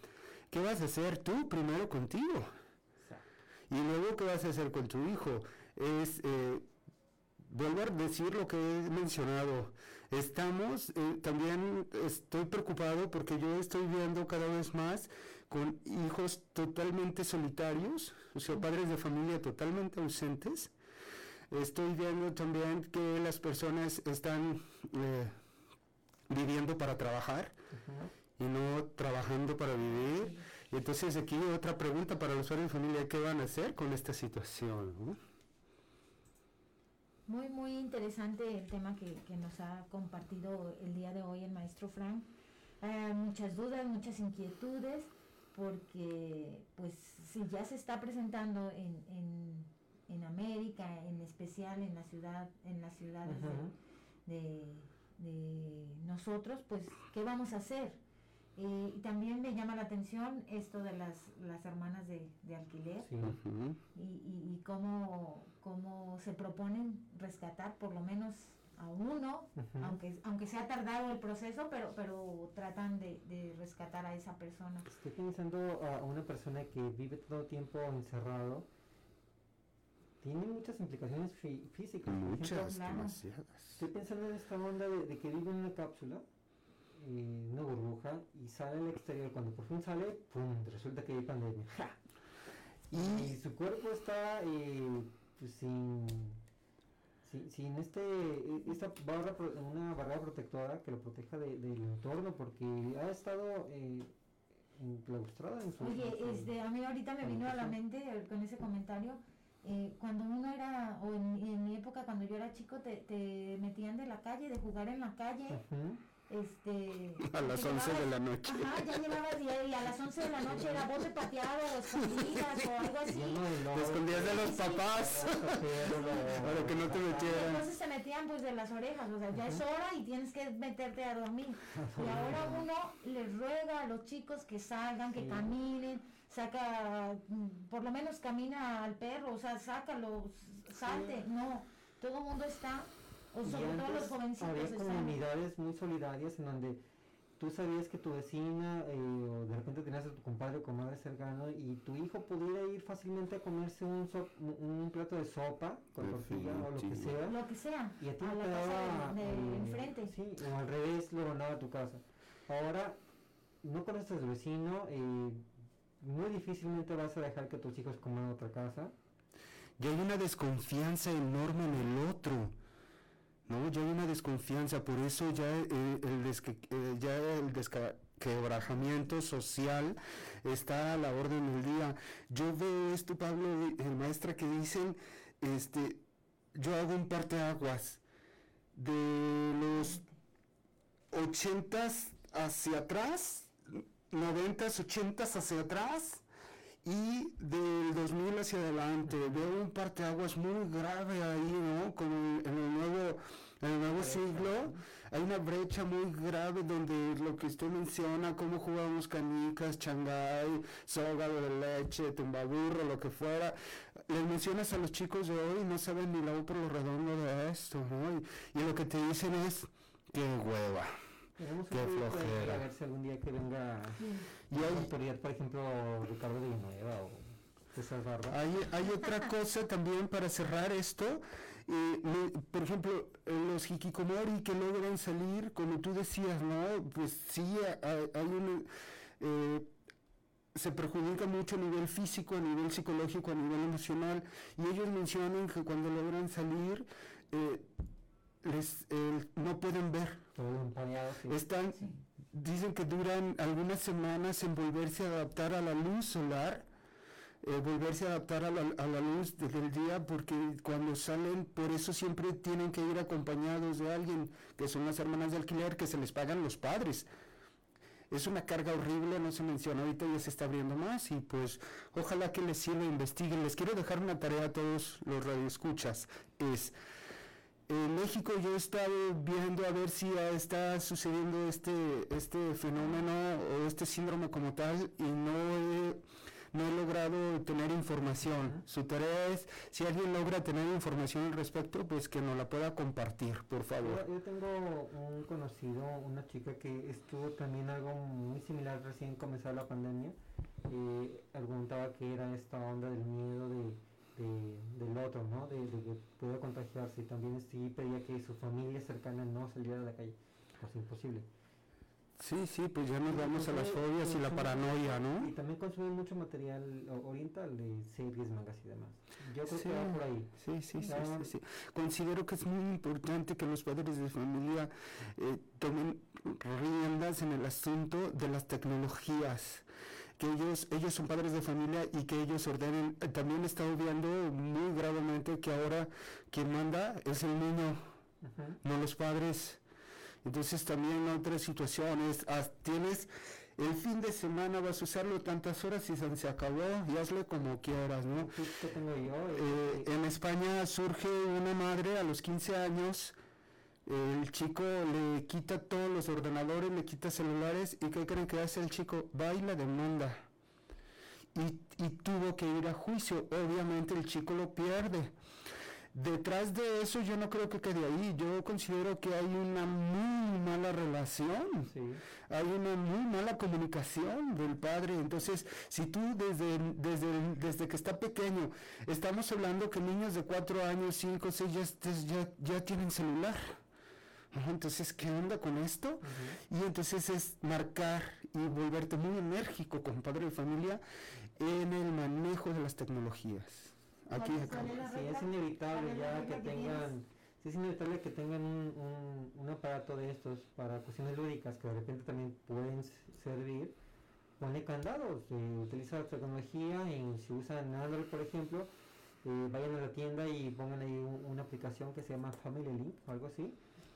¿Qué vas a hacer tú primero contigo? Y luego, ¿qué vas a hacer con tu hijo? Es, eh, vuelvo a decir lo que he mencionado. Estamos, eh, también estoy preocupado porque yo estoy viendo cada vez más con hijos totalmente solitarios, o sea, padres de familia totalmente ausentes. Estoy viendo también que las personas están eh, viviendo para trabajar y no trabajando para vivir. Entonces aquí otra pregunta para los usuarios de familia, ¿qué van a hacer con esta situación? Muy, muy interesante el tema que, nos ha compartido el día de hoy el maestro Frank. Eh, muchas dudas, muchas inquietudes, porque pues si ya se está presentando en, en, América, en especial en la ciudad, en las ciudades de, de nosotros, pues ¿qué vamos a hacer? Y también me llama la atención esto de las, las hermanas de, alquiler y, y, cómo, cómo, se proponen rescatar por lo menos a uno, aunque, aunque sea tardado el proceso, pero, pero tratan de, rescatar a esa persona. Estoy pensando a una persona que vive todo el tiempo encerrado, tiene muchas implicaciones físicas. Muchas, Estoy pensando en esta onda de, de que vive en una cápsula una burbuja y sale al exterior. Cuando por fin sale, ¡pum! Resulta que hay pandemia. Y, su cuerpo está eh, pues, sin, sin, este, esta barra, una barrera protectora que lo proteja del entorno porque ha estado eh, enclaustrada en su Oye, este, a mí ahorita me vino a la mente con ese comentario. Eh, cuando uno era, o en, mi época, cuando yo era chico, te, te metían de la calle, de jugar en la calle este a las 11 de la noche. ajá ya llevabas y, a las 11 de la noche era bote pateado o escondidas o algo así. te escondías de los papás. Para que no te metieran. Entonces se metían pues de las orejas o sea ya es hora y tienes que meterte a dormir. Y ahora uno les ruega a los chicos que salgan que caminen saca por lo menos camina al perro o sea sácalo salte no. Todo el mundo está o los Había comunidades muy solidarias en donde tú sabías que tu vecina eh, o de repente tenías a tu compadre o comadre cercano y tu hijo pudiera ir fácilmente a comerse un, un plato de sopa con tortilla o lo que sea. Lo que sea. Y a ti te quedaba de, eh, enfrente. Sí, o al revés lo mandaba a tu casa. Ahora no conoces al vecino, eh, muy difícilmente vas a dejar que tus hijos coman en otra casa. Y hay una desconfianza enorme en el otro ¿no? Ya hay una desconfianza, por eso ya eh, el, eh, ya el desquebrajamiento social está a la orden del día. Yo veo esto, Pablo, el maestra que dicen, este, yo hago un aguas de los ochentas hacia atrás, noventas, ochentas hacia atrás, Y del 2000 hacia adelante veo un parteaguas muy grave ahí, ¿no? Como en el nuevo, en el nuevo siglo hay una brecha muy grave donde lo que usted menciona, cómo jugamos canicas, changay, sógado de leche, tumbaburro, lo que fuera, les mencionas a los chicos de hoy no saben ni la U por lo redondo de esto, ¿no? Y, lo que te dicen es, qué hueva. Qué flojera. A ver si algún día que venga y hay, autoridad, por ejemplo, Ricardo Villanueva o César Barba. Hay, hay otra cosa también para cerrar esto. Eh, por ejemplo, los hikikomori que logran salir, como tú decías, ¿no? Pues sí, hay, un... Eh, se perjudica mucho a nivel físico, a nivel psicológico, a nivel emocional, y ellos mencionan que cuando logran salir, eh, les, no pueden ver. Están, dicen que duran algunas semanas en volverse a adaptar a la luz solar eh, volverse a adaptar a la, a la luz del día porque cuando salen, por eso siempre tienen que ir acompañados de alguien, que son las hermanas de alquiler, que se les pagan los padres. Es una carga horrible, no se menciona, ahorita ya se está abriendo más y pues ojalá que les sirva, investiguen. Les quiero dejar una tarea a todos los radioescuchas, es... En México yo he estado viendo a ver si está sucediendo este, este fenómeno o este síndrome como tal y no he no he logrado tener información. Su tarea es, si alguien logra tener información al respecto, pues que nos la pueda compartir, por favor. Yo, tengo un conocido, una chica que estuvo también algo muy similar recién comenzó la pandemia. Eh, argumentaba que era esta onda del miedo de, del otro, ¿no? De, que pueda contagiarse y también sí pedía que su familia cercana no saliera de la calle. Pues imposible. Sí, sí, pues ya nos vamos a las fobias y la paranoia, ¿no? Y también consumen mucho material oriental de series, mangas y demás. Yo creo que va por ahí. Sí, sí, sí, sí, Considero que es muy importante que los padres de familia eh, tomen riendas en el asunto de las tecnologías que ellos, ellos son padres de familia y que ellos ordenen. También he estado viendo muy gravemente que ahora quien manda es el niño, no los padres. Entonces también otras situaciones, tienes el fin de semana vas a usarlo tantas horas y se acabó y hazle como quieras, ¿no? ¿Qué tengo yo? Eh, en España surge una madre a los 15 años, el chico le quita todos los ordenadores, le quita celulares y ¿qué creen que hace el chico? Baila de demanda. Y, y tuvo que ir a juicio. Obviamente el chico lo pierde Detrás de eso yo no creo que quede ahí, yo considero que hay una muy mala relación, hay una muy mala comunicación del padre, entonces si tú desde, desde, desde que está pequeño, estamos hablando que niños de 4 años, 5, 6 ya, ya, tienen celular. Entonces, ¿qué onda con esto? Y entonces es marcar y volverte muy enérgico como padre de familia en el manejo de las tecnologías. Aquí Sí, es inevitable ya que tengan, es inevitable que tengan un, un, aparato de estos para cuestiones lúdicas que de repente también pueden servir. Pone candados, eh, utiliza la tecnología y si usan Android por ejemplo, eh, vayan a la tienda y pongan ahí una aplicación que se llama Family Link o algo así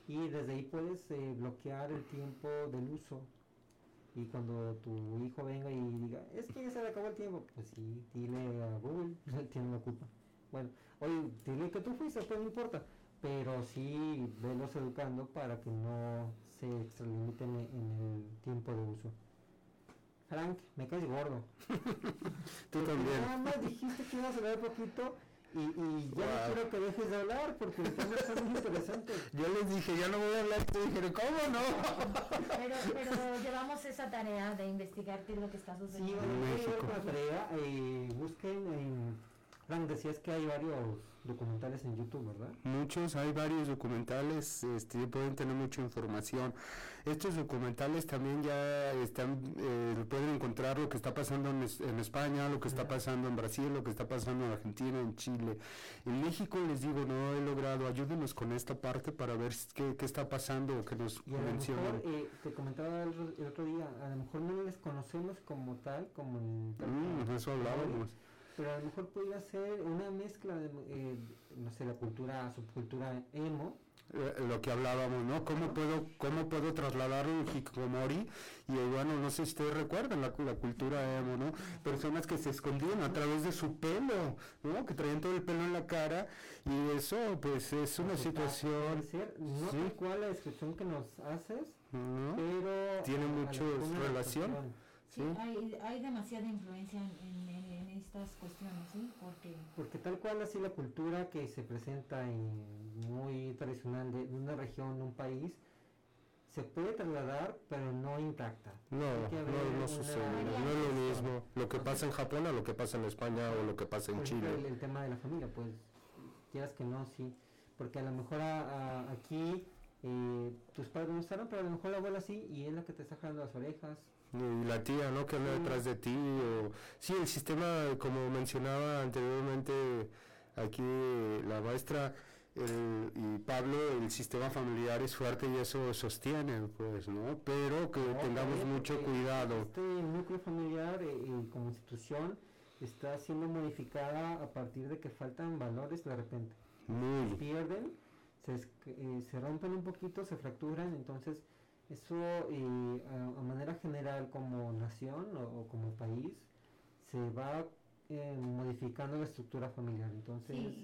y desde ahí puedes eh, bloquear el tiempo del uso y cuando tu hijo venga y diga, es que ya se le acabó el tiempo, pues sí, dile a Google, tiene la culpa. Bueno, oye, dile que tú fuiste, pues no importa, pero sí velos educando para que no se extralimiten en el tiempo de uso. Frank, me caes gordo. tú también. Nada más dijiste que ibas a ver poquito y, y ya no quiero que dejes de hablar porque el tema está muy interesante. Yo les dije, ya no voy a hablar, y te dijeron, ¿cómo no? pero, pero llevamos esa tarea de investigar qué es lo que está sucediendo. Sí, bueno, con la tarea, eh, busquen en... Frank, decías que hay varios documentales en YouTube, ¿verdad? Muchos, hay varios documentales, este, pueden tener mucha información. Estos documentales también ya están, eh, pueden encontrar lo que está pasando en, en España, lo que está pasando en Brasil, lo que está pasando en Argentina, en Chile. En México les digo, no he logrado, ayúdenos con esta parte para ver qué, qué está pasando o que nos y a Lo mejor, eh, te comentaba el, otro día, a lo mejor no les conocemos como tal, como en... Mm, eso hablábamos pero a lo mejor podría ser una mezcla de, eh, no sé, la cultura, subcultura emo, eh, lo que hablábamos, ¿no? ¿Cómo puedo, cómo puedo trasladar un hikikomori? Y bueno, no sé si ustedes recuerdan la, la cultura emo, ¿no? Personas que se escondían a través de su pelo, ¿no? Que traían todo el pelo en la cara y eso, pues, es una situación... no ¿sí? cual la descripción que nos haces, pero... Tiene mucha relación. Sí, Hay, hay demasiada influencia en, en, estas cuestiones, ¿sí? Porque... Porque tal cual así la cultura que se presenta en muy tradicional de una región, un país, se puede trasladar, pero no intacta. No, no, no sucede, no es lo mismo lo que pasa en Japón a lo que pasa en España o lo que pasa en Chile. El, tema de la familia, pues, quieras que no, sí, porque a lo mejor aquí eh, tus padres no estaban, pero a lo mejor la abuela sí, y es la que te está jalando las orejas, y la tía, ¿no? Que anda detrás de ti. O, sí, el sistema, como mencionaba anteriormente aquí la maestra y Pablo, el sistema familiar es fuerte y eso sostiene, pues, ¿no? Pero que tengamos mucho cuidado. Este núcleo familiar eh, como institución está siendo modificada a partir de que faltan valores de repente. Muy. Se pierden, se, eh, se rompen un poquito, se fracturan, entonces eso eh, a, manera general como nación o, como país se va eh, modificando la estructura familiar. Entonces,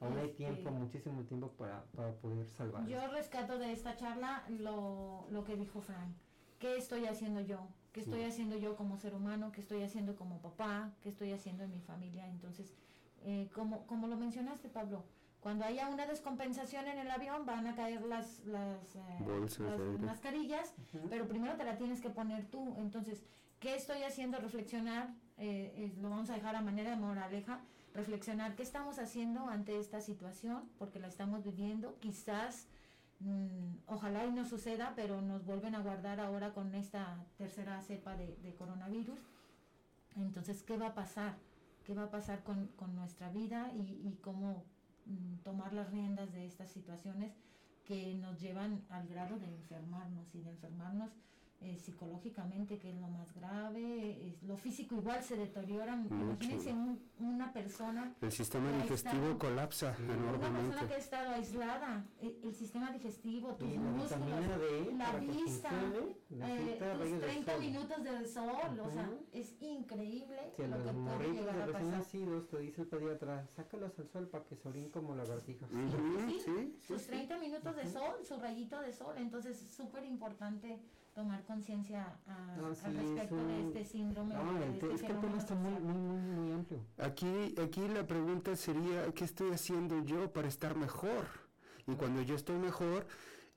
aún hay tiempo, muchísimo tiempo para, para poder salvar. Yo rescato de esta charla lo, lo que dijo Frank. ¿Qué estoy haciendo yo? ¿Qué estoy haciendo yo como ser humano? ¿Qué estoy haciendo como papá? ¿Qué estoy haciendo en mi familia? Entonces, eh, como, como lo mencionaste, Pablo, cuando haya una descompensación en el avión van a caer las, las, eh, mascarillas, pero primero te la tienes que poner tú. Entonces, ¿qué estoy haciendo? Reflexionar, eh, lo vamos a dejar a manera de moraleja, reflexionar qué estamos haciendo ante esta situación, porque la estamos viviendo, quizás, mm, ojalá y no suceda, pero nos vuelven a guardar ahora con esta tercera cepa de, coronavirus. Entonces, ¿qué va a pasar? ¿Qué va a pasar con, con nuestra vida y, y cómo tomar las riendas de estas situaciones que nos llevan al grado de enfermarnos y de enfermarnos eh, psicológicamente, que es lo más grave, lo físico igual se deteriora. Imagínense una persona. El sistema digestivo colapsa enormemente. Una persona que ha estado aislada, el, sistema digestivo, tus músculos, la, vista, eh, tus 30 minutos de sol, o sea, es increíble lo que puede llegar a pasar. nacidos, te dice el pediatra, sácalos al sol para que se orinen como lagartijas. ¿Sí? ¿Sí? sus 30 minutos de sol, su rayito de sol, entonces es súper importante tomar conciencia al respecto de este síndrome. Este es que el tema está muy, muy, muy, amplio. Aquí, aquí la pregunta sería, ¿qué estoy haciendo yo para estar mejor? Y cuando yo estoy mejor,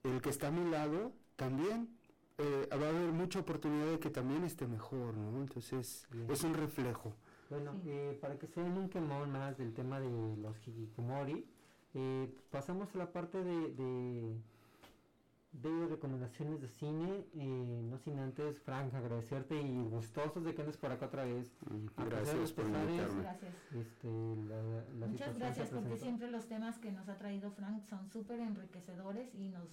el que está a mi lado también eh, va a haber mucha oportunidad de que también esté mejor, ¿no? Entonces, es un reflejo. Bueno, eh, para que se den un quemón más del tema de los hikikomori, eh, pasamos a la parte de de recomendaciones de cine, eh, no sin antes, Frank, agradecerte y gustosos de que andes por acá otra vez. Mm, gracias por invitarme. Gracias. Este, Muchas gracias porque siempre los temas que nos ha traído Frank son súper enriquecedores y nos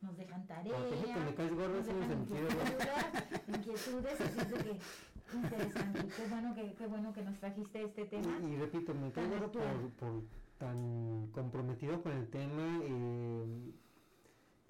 nos dejan tareas, me caes gordo, nos dejan inquietudes, así de que interesante, qué bueno que, qué bueno que nos trajiste este tema. Y, repito, me caes gordo por, por, tan comprometido con el tema, eh,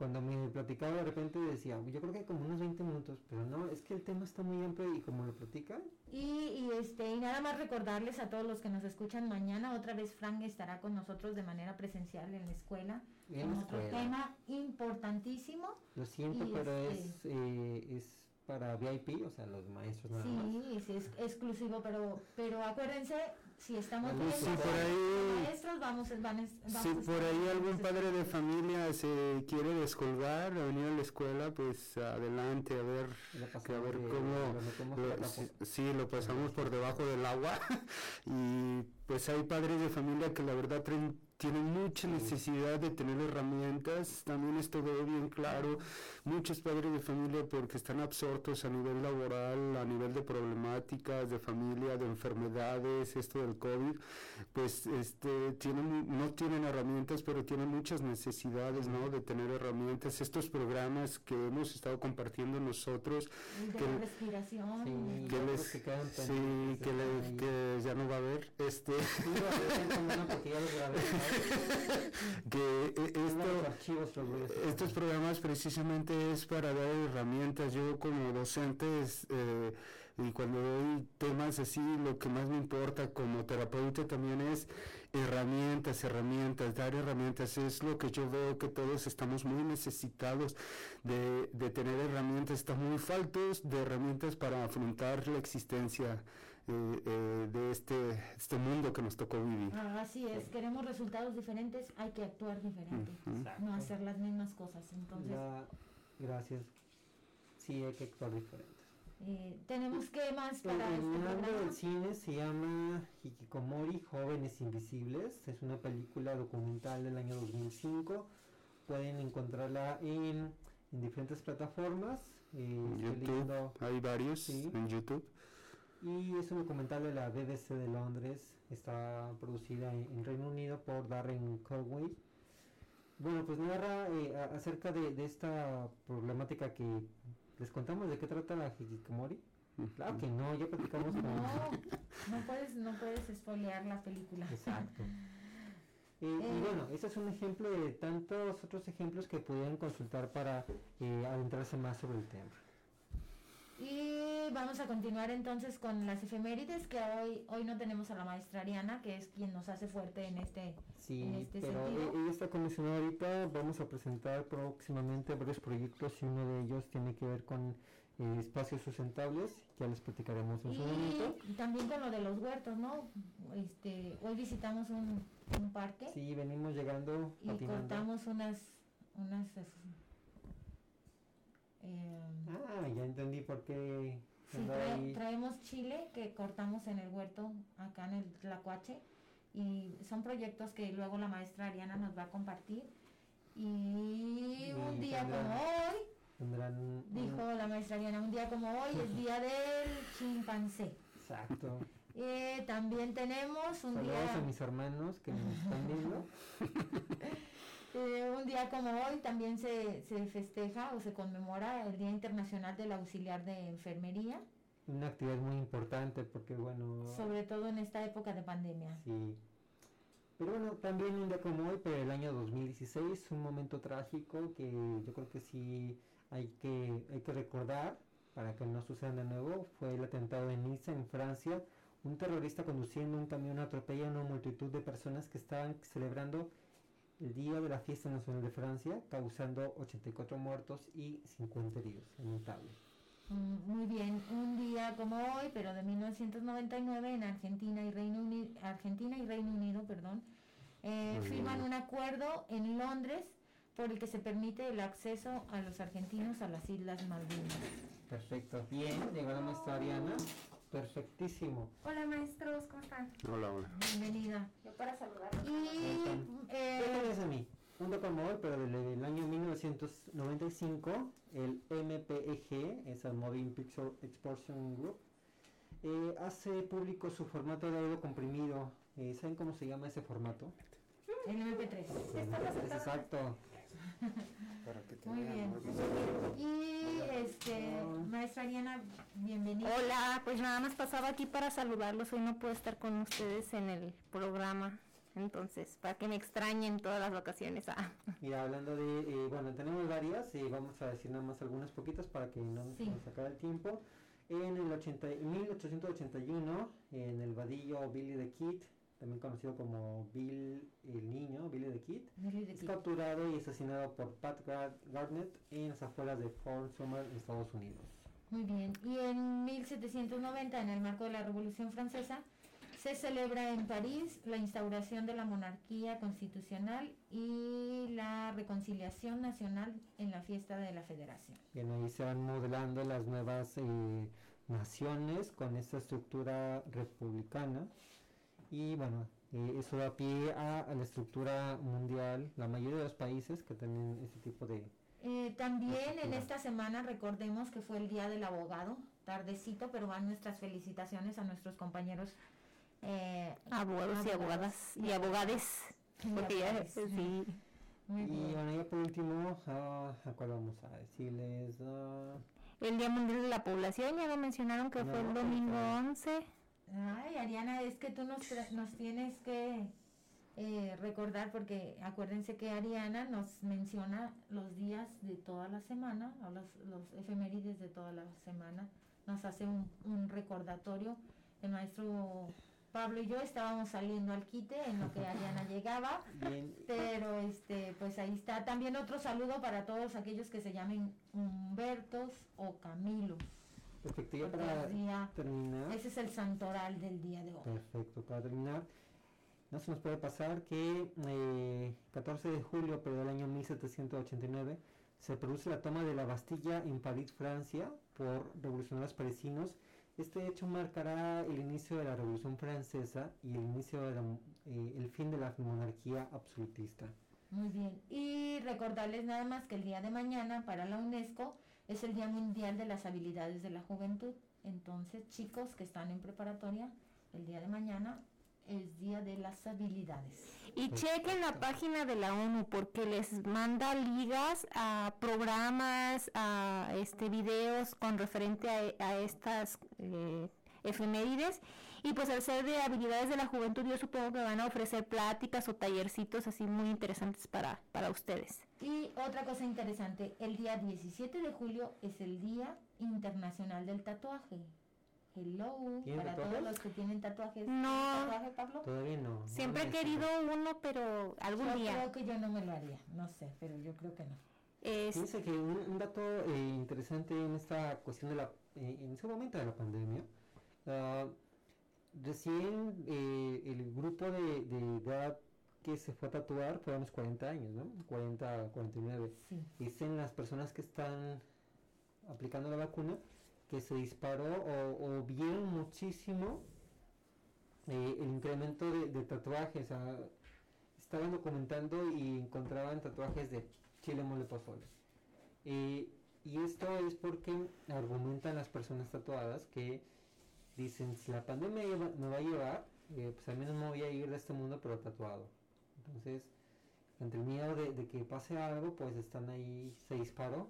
cuando me platicaba de repente decía, yo creo que como unos 20 minutos, pero no, es que el tema está muy amplio y como lo platica. Y, y, este, y nada más recordarles a todos los que nos escuchan mañana, otra vez Frank estará con nosotros de manera presencial en la escuela. En otro tema importantísimo. Lo siento, pero es, este eh, es para VIP, o sea, los maestros nada sí, Sí, es exclusivo, pero, pero acuérdense, si estamos viendo si por ahí, maestros, vamos, vamos, Si por ahí algún padre de familia se quiere descolgar o venir a la escuela, pues adelante, a ver, a ver cómo, lo, sí, lo pasamos por debajo del agua. Y pues hay padres de familia que la verdad traen tienen mucha necesidad de tener herramientas, también esto veo bien claro, muchos padres de familia porque están absortos a nivel laboral, a nivel de problemáticas de familia, de enfermedades, esto del COVID, pues este, tienen, no tienen herramientas, pero tienen muchas necesidades, ¿no? De tener herramientas. Estos programas que hemos estado compartiendo nosotros. De que, la respiración. Sí, que, les, sí, que, que, ya no va a haber. Este. que eh, esto, estos programas precisamente es para dar herramientas. Yo como docente eh, y cuando doy temas así, lo que más me importa como terapeuta también es herramientas, herramientas, dar herramientas. Es lo que yo veo que todos estamos muy necesitados de, de tener herramientas, estamos muy faltos de herramientas para afrontar la existencia eh, eh, de este, este mundo que nos tocó vivir. Ah, así es, queremos resultados diferentes, hay que actuar diferente, no hacer las mismas cosas. Entonces, gracias. Sí, hay que actuar diferente. Eh, tenemos que más para el, este nombre del cine se llama Hikikomori Jóvenes Invisibles. Es una película documental del año 2005 pueden encontrarla en, en diferentes plataformas. Eh, YouTube, hay varios en YouTube y es un documental de la BBC de Londres, está producida en, Reino Unido por Darren Conway. Bueno, pues narra eh, acerca de, esta problemática que les contamos de qué trata la hikikomori. Claro que no, ya platicamos con... No, no puedes, no puedes espolear la película. Exacto. y eh. bueno, ese es un ejemplo de tantos otros ejemplos que pudieran consultar para eh, adentrarse más sobre el tema. Y vamos a continuar entonces con las efemérides, que hoy hoy no tenemos a la maestra Ariana, que es quien nos hace fuerte en este, sí, este pero e-, ella está comisionada ahorita, vamos a presentar próximamente varios proyectos y uno de ellos tiene que ver con eh, espacios sustentables, ya les platicaremos en su momento. Y también con lo de los huertos, ¿no? Este, hoy visitamos un, un parque. Sí, venimos llegando. Y cortamos unas, unas eh, ah, ya entendí por qué. Traemos chile que cortamos en el huerto acá en el Tlacuache y son proyectos que luego la maestra Ariana nos va a compartir. Y, un día como hoy, dijo la maestra Ariana, un día como hoy es día del chimpancé. Exacto. Eh, también tenemos un Saludos día... a mis hermanos que nos están viendo. Eh, un día como hoy también se, se festeja o se conmemora el Día Internacional del Auxiliar de Enfermería. Una actividad muy importante porque bueno... Sobre todo en esta época de pandemia. Sí. Pero bueno, también un día como hoy, pero el año 2016, un momento trágico que yo creo que sí hay que, hay que recordar para que no suceda de nuevo, fue el atentado de Niza en Francia. Un terrorista conduciendo un camión atropella a una multitud de personas que estaban celebrando el día de la fiesta nacional de Francia, causando 84 muertos y 50 heridos, lamentable. Mm, muy bien, un día como hoy, pero de 1999 en Argentina y Reino Unido, Argentina y Reino Unido, perdón, eh, firman un acuerdo en Londres por el que se permite el acceso a los argentinos a las Islas Malvinas. Perfecto, bien, llegó la maestra Ariana. Perfectísimo. Hola maestros, ¿cómo están? Hola, hola. Bienvenida. Yo para saludar. Y eh, ¿Qué a mí? Un como hoy, pero del, año 1995, el MPEG, es el Moving Picture Explosion Group, eh, hace público su formato de audio comprimido. Eh, ¿Saben cómo se llama ese formato? El MP3. Exacto. Muy bien. Y este, maestra Ariana, bienvenida. Hola, pues nada más pasaba aquí para saludarlos. Hoy no puedo estar con ustedes en el programa. Entonces, para que me extrañen todas las vacaciones. Ah. Mira, hablando de, eh, bueno, tenemos varias y vamos a decir nada más algunas poquitas para que no nos acabe el tiempo. En el 80, 1881, en el vadillo Billy the Kid, también conocido como Bill el Niño, Billy the Kid, es capturado y asesinado por Pat Garnett en las afueras de Fort Sumner, en Estados Unidos. Muy bien, y en 1790, en el marco de la Revolución Francesa, se celebra en París la instauración de la monarquía constitucional y la reconciliación nacional en la fiesta de la federación. Bien, ahí se van modelando las nuevas eh, naciones con esta estructura republicana y bueno, eh, eso da pie a, la estructura mundial, la mayoría de los países que tienen ese tipo de... Eh, también en esta semana recordemos que fue el Día del Abogado, tardecito, pero van nuestras felicitaciones a nuestros compañeros eh, abogados, y abogadas y abogades. Porque ya, sí. y bueno, ya por último, ¿a cuál vamos a decirles? el Día Mundial de la Población, ya lo mencionaron que fue el domingo 11. Ay, Ariana, es que tú nos, nos tienes que eh, recordar, porque acuérdense que Ariana nos menciona los días de toda la semana, o los, los efemérides de toda la semana, nos hace un, un recordatorio. El maestro Pablo y yo estábamos saliendo al quite en lo que Ariana llegaba, pero este, pues ahí está. También otro saludo para todos aquellos que se llamen Humbertos o Camilos. Perfecto, ya para terminar. Ese es el santoral del día de hoy. Perfecto, para terminar, no se nos puede pasar que eh, 14 de julio, pero del año 1789, se produce la toma de la Bastilla en París, Francia, por revolucionarios parisinos este hecho marcará el inicio de la Revolución Francesa y el inicio de eh, el fin de la monarquía absolutista. Muy bien. Y recordarles nada más que el día de mañana para la UNESCO es el Día Mundial de las Habilidades de la Juventud. Entonces, chicos que están en preparatoria, el día de mañana es Día de las Habilidades. Y chequen la página de la ONU porque les manda ligas a programas, a este videos con referente a, estas eh, efemérides. Y pues al ser de habilidades de la juventud, yo supongo que van a ofrecer pláticas o tallercitos así muy interesantes para, para ustedes. Y otra cosa interesante, el día 17 de julio es el Día Internacional del Tatuaje. Hello, para todos los que tienen tatuajes. No, ¿Tatuaje, Pablo? Todavía no. Siempre he querido uno, pero algún yo día. creo que yo no me lo haría, no sé, pero yo creo que no. Fíjense que un, dato eh, interesante en esta cuestión de la, eh, en ese momento de la pandemia, uh, recién eh, el grupo de, de, edad que se fue a tatuar fueron los 40 años, ¿no? 40, 49. Sí. Dicen las personas que están aplicando la vacuna que se disparó o, vieron muchísimo eh, el incremento de, tatuajes. estaban documentando y encontraban tatuajes de chile mole pozole. Eh, y esto es porque argumentan las personas tatuadas que dicen, si la pandemia me va a llevar, eh, pues al menos me voy a ir de este mundo pero tatuado. Entonces, entre el miedo de, que pase algo, pues están ahí, se disparó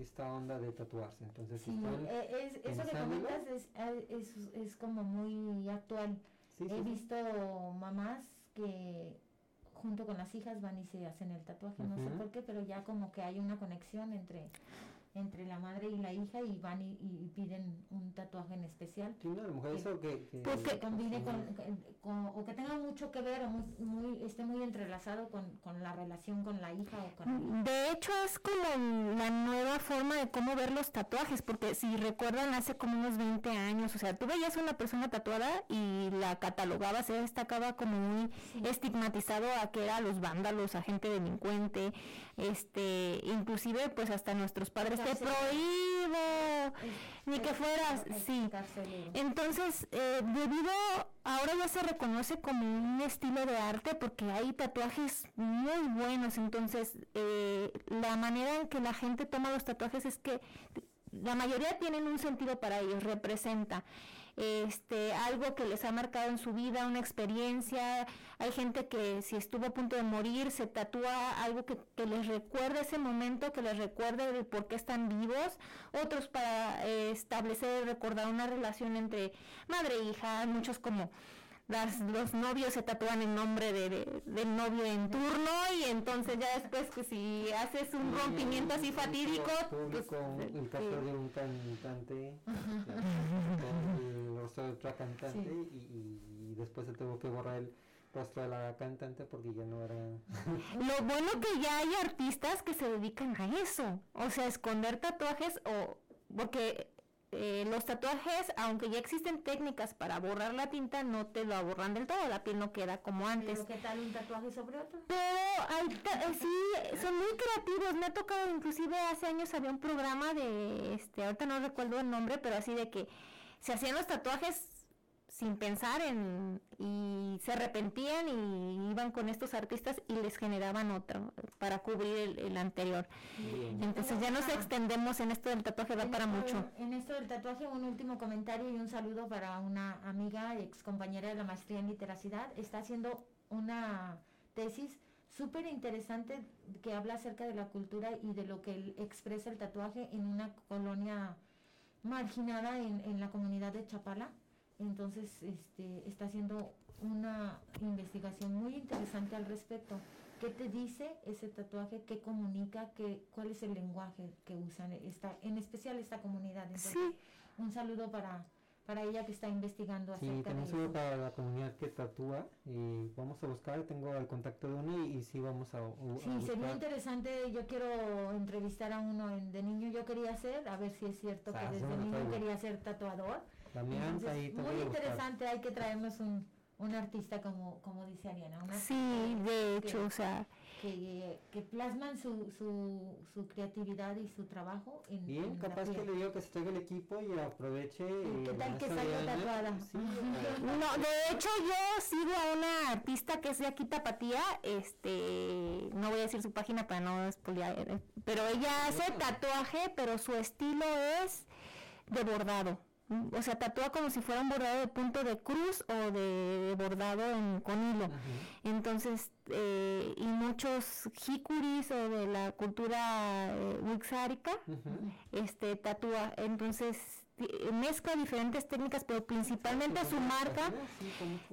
esta onda de tatuarse. Entonces, eh, es, eso que comentas es, es, es, como muy actual. He visto mamás que junto con las hijas van y se hacen el tatuaje, no sé por qué, pero ya como que hay una conexión entre entre la madre y la hija y van y, piden un tatuaje en especial. Sí, no, a lo mejor eso que, que, que combine con, o que tenga mucho que ver o muy, muy esté muy entrelazado con, con, la relación con la hija o con De hecho es como la nueva forma de cómo ver los tatuajes, porque si recuerdan hace como unos 20 años, o sea, tú veías a una persona tatuada y la catalogaba, se destacaba como muy estigmatizado a que era los vándalos, a gente delincuente, este, inclusive pues hasta nuestros padres te prohíbo, ni que fueras, sí. Entonces, eh, debido, ahora ya se reconoce como un estilo de arte porque hay tatuajes muy buenos, entonces eh, la manera en que la gente toma los tatuajes es que la mayoría tienen un sentido para ellos, representa este, algo que les ha marcado en su vida, una experiencia. Hay gente que si estuvo a punto de morir se tatúa algo que, les recuerde ese momento, que les recuerde de por qué están vivos. Otros para eh, establecer, recordar una relación entre madre e hija, muchos como los novios se tatúan en nombre de, del novio en turno y entonces ya después que si haces un rompimiento así fatídico pues, el caso de un cantante el rostro de otra cantante y, después se tuvo que borrar el rostro de la cantante porque ya no era lo bueno que ya hay artistas que se dedican a eso o sea esconder tatuajes o porque eh, los tatuajes, aunque ya existen técnicas para borrar la tinta, no te lo borran del todo, la piel no queda como antes. ¿Pero qué tal un tatuaje sobre otro? Pero hay eh, sí, son muy creativos. Me ha tocado, inclusive hace años había un programa de, este, ahorita no recuerdo el nombre, pero así de que se hacían los tatuajes sin pensar en y se arrepentían y iban con estos artistas y les generaban otro para cubrir el, anterior. Entonces ya nos extendemos en esto del tatuaje, va para mucho. En esto del tatuaje un último comentario y un saludo para una amiga, ex compañera de la maestría en literacidad. Está haciendo una tesis súper interesante que habla acerca de la cultura y de lo que expresa el tatuaje en una colonia marginada en, en la comunidad de Chapala entonces, este, está haciendo una investigación muy interesante al respecto. ¿Qué te dice ese tatuaje? ¿Qué comunica? ¿Qué, ¿Cuál es el lenguaje que usan, esta, en especial esta comunidad? sí. Un saludo para, para ella que está investigando acerca sí, también saludo para la comunidad que tatúa y vamos a buscar, tengo el contacto de uno y, sí vamos a, Sí, sería interesante, yo quiero entrevistar a uno de niño, yo quería ser, a ver si es cierto que ah, desde niño quería ser tatuador muy interesante, hay que traernos un, un artista como, como dice Ariana. Una sí, de hecho, o sea. Que, que, plasman su, su, su, creatividad y su trabajo en Bien, capaz que le digo que se traiga el equipo y aproveche. ¿Qué tal que salga tatuada? no, de hecho yo sigo a una artista que es de aquí Tapatía, este, no voy a decir su página para no spoilear, eh, pero ella hace tatuaje, pero su estilo es de bordado o sea, tatúa como si fuera un bordado de punto de cruz o de, bordado con hilo. Entonces, eh, y muchos hikuris o de la cultura eh, wixárika, este, tatúa. Entonces, mezcla diferentes técnicas, pero principalmente su marca.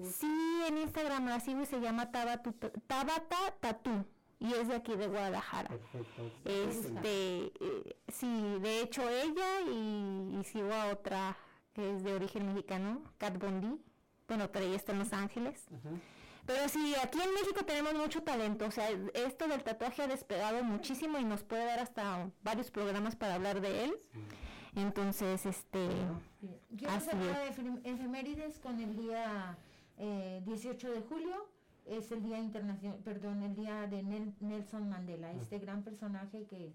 Sí, en Instagram así se llama Tabata Tattoo y es de aquí de Guadalajara. Este, eh, sí, de hecho ella y, y sigo a otra es de origen mexicano, Kat Bondi, bueno, pero ella está en Los Ángeles. Pero sí, aquí en México tenemos mucho talento, o sea, esto del tatuaje ha despegado muchísimo y nos puede dar hasta varios programas para hablar de él. Entonces, este... Yo así efemérides con el día 18 eh, de julio, es el día internacional, perdón, el día de Nelson Mandela, este gran personaje que,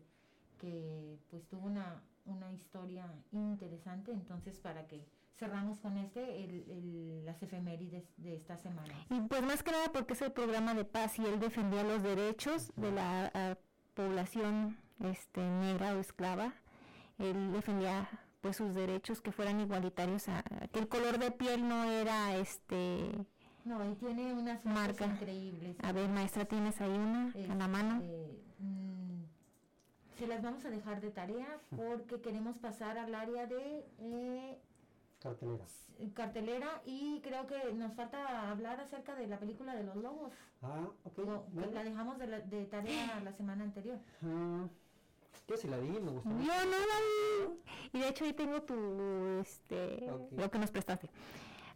que pues tuvo una una historia interesante, entonces para que cerramos con este el, las efemérides de esta semana. Y pues más que nada porque es el programa de paz y él defendía los derechos de la población este negra o esclava. Él defendía pues sus derechos que fueran igualitarios a que el color de piel no era este no y tiene unas marcas increíbles a ver maestra tienes ahí una en la mano este, se las vamos a dejar de tarea porque queremos pasar al área de eh, cartelera. Cartelera y creo que nos falta hablar acerca de la película de los lobos. Ah, ok. La dejamos de, tarea la semana anterior. Ah, yo sí la vi, me gustó. Yo no la vi. Y de hecho ahí tengo tu, este, lo que nos prestaste.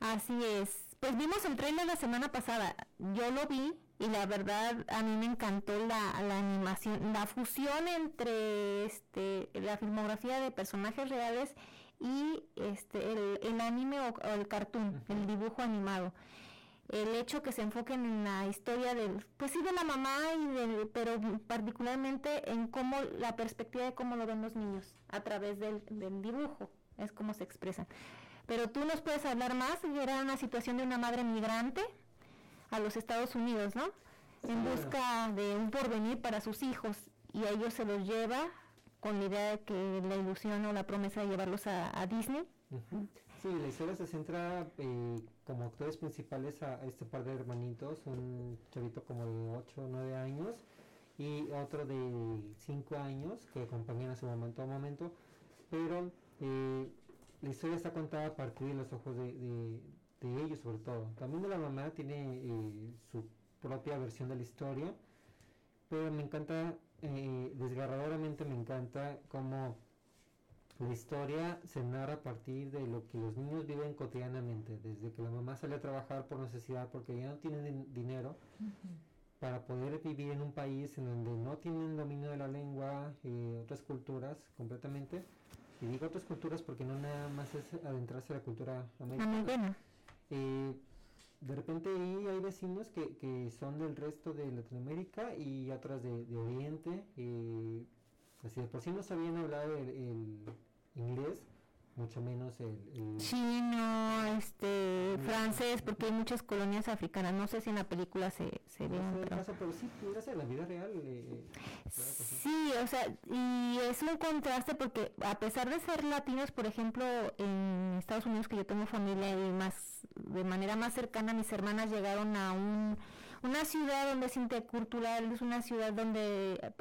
Así es. Pues vimos el trailer la semana pasada. Yo lo vi y la verdad a mí me encantó la, animación, la fusión entre este la filmografía de personajes reales y este el, anime o, el cartoon, el dibujo animado. El hecho que se enfoquen en la historia del, pues sí de la mamá y del, pero particularmente en cómo la perspectiva de cómo lo ven los niños a través del, del dibujo, es como se expresan. Pero tú nos puedes hablar más, era una situación de una madre migrante a los Estados Unidos, ¿no? En busca de un porvenir para sus hijos y a ellos se los lleva con la idea de que la ilusión o la promesa de llevarlos a, Disney. Sí, la historia se centra eh, como actores principales a, este par de hermanitos, un chavito como de 8 o 9 años y otro de 5 años que acompañan a su mamá en todo momento, pero eh, la historia está contada a partir de los ojos de, de ellos sobre todo. También de la mamá tiene eh, su propia versión de la historia, pero me encanta, eh, desgarradoramente me encanta cómo la historia se narra a partir de lo que los niños viven cotidianamente, desde que la mamá sale a trabajar por necesidad porque ya no tienen dinero. para poder vivir en un país en donde no tienen dominio de la lengua y eh, otras culturas completamente. Y digo otras culturas porque no nada más es adentrarse a la cultura americana. Eh, de repente ahí hay vecinos que, que, son del resto de Latinoamérica y otras de, Oriente. Eh, así de por sí no sabían hablar el, inglés, mucho menos el, chino, este, francés, porque hay muchas colonias africanas. No sé si en la película se, se ve. pero... pero sí pudiera ser la vida real. Eh, sí, o sea, y es un contraste porque a pesar de ser latinos, por ejemplo, en Estados Unidos, que yo tengo familia y más, de manera más cercana, mis hermanas llegaron a un una ciudad donde es intercultural, es una ciudad donde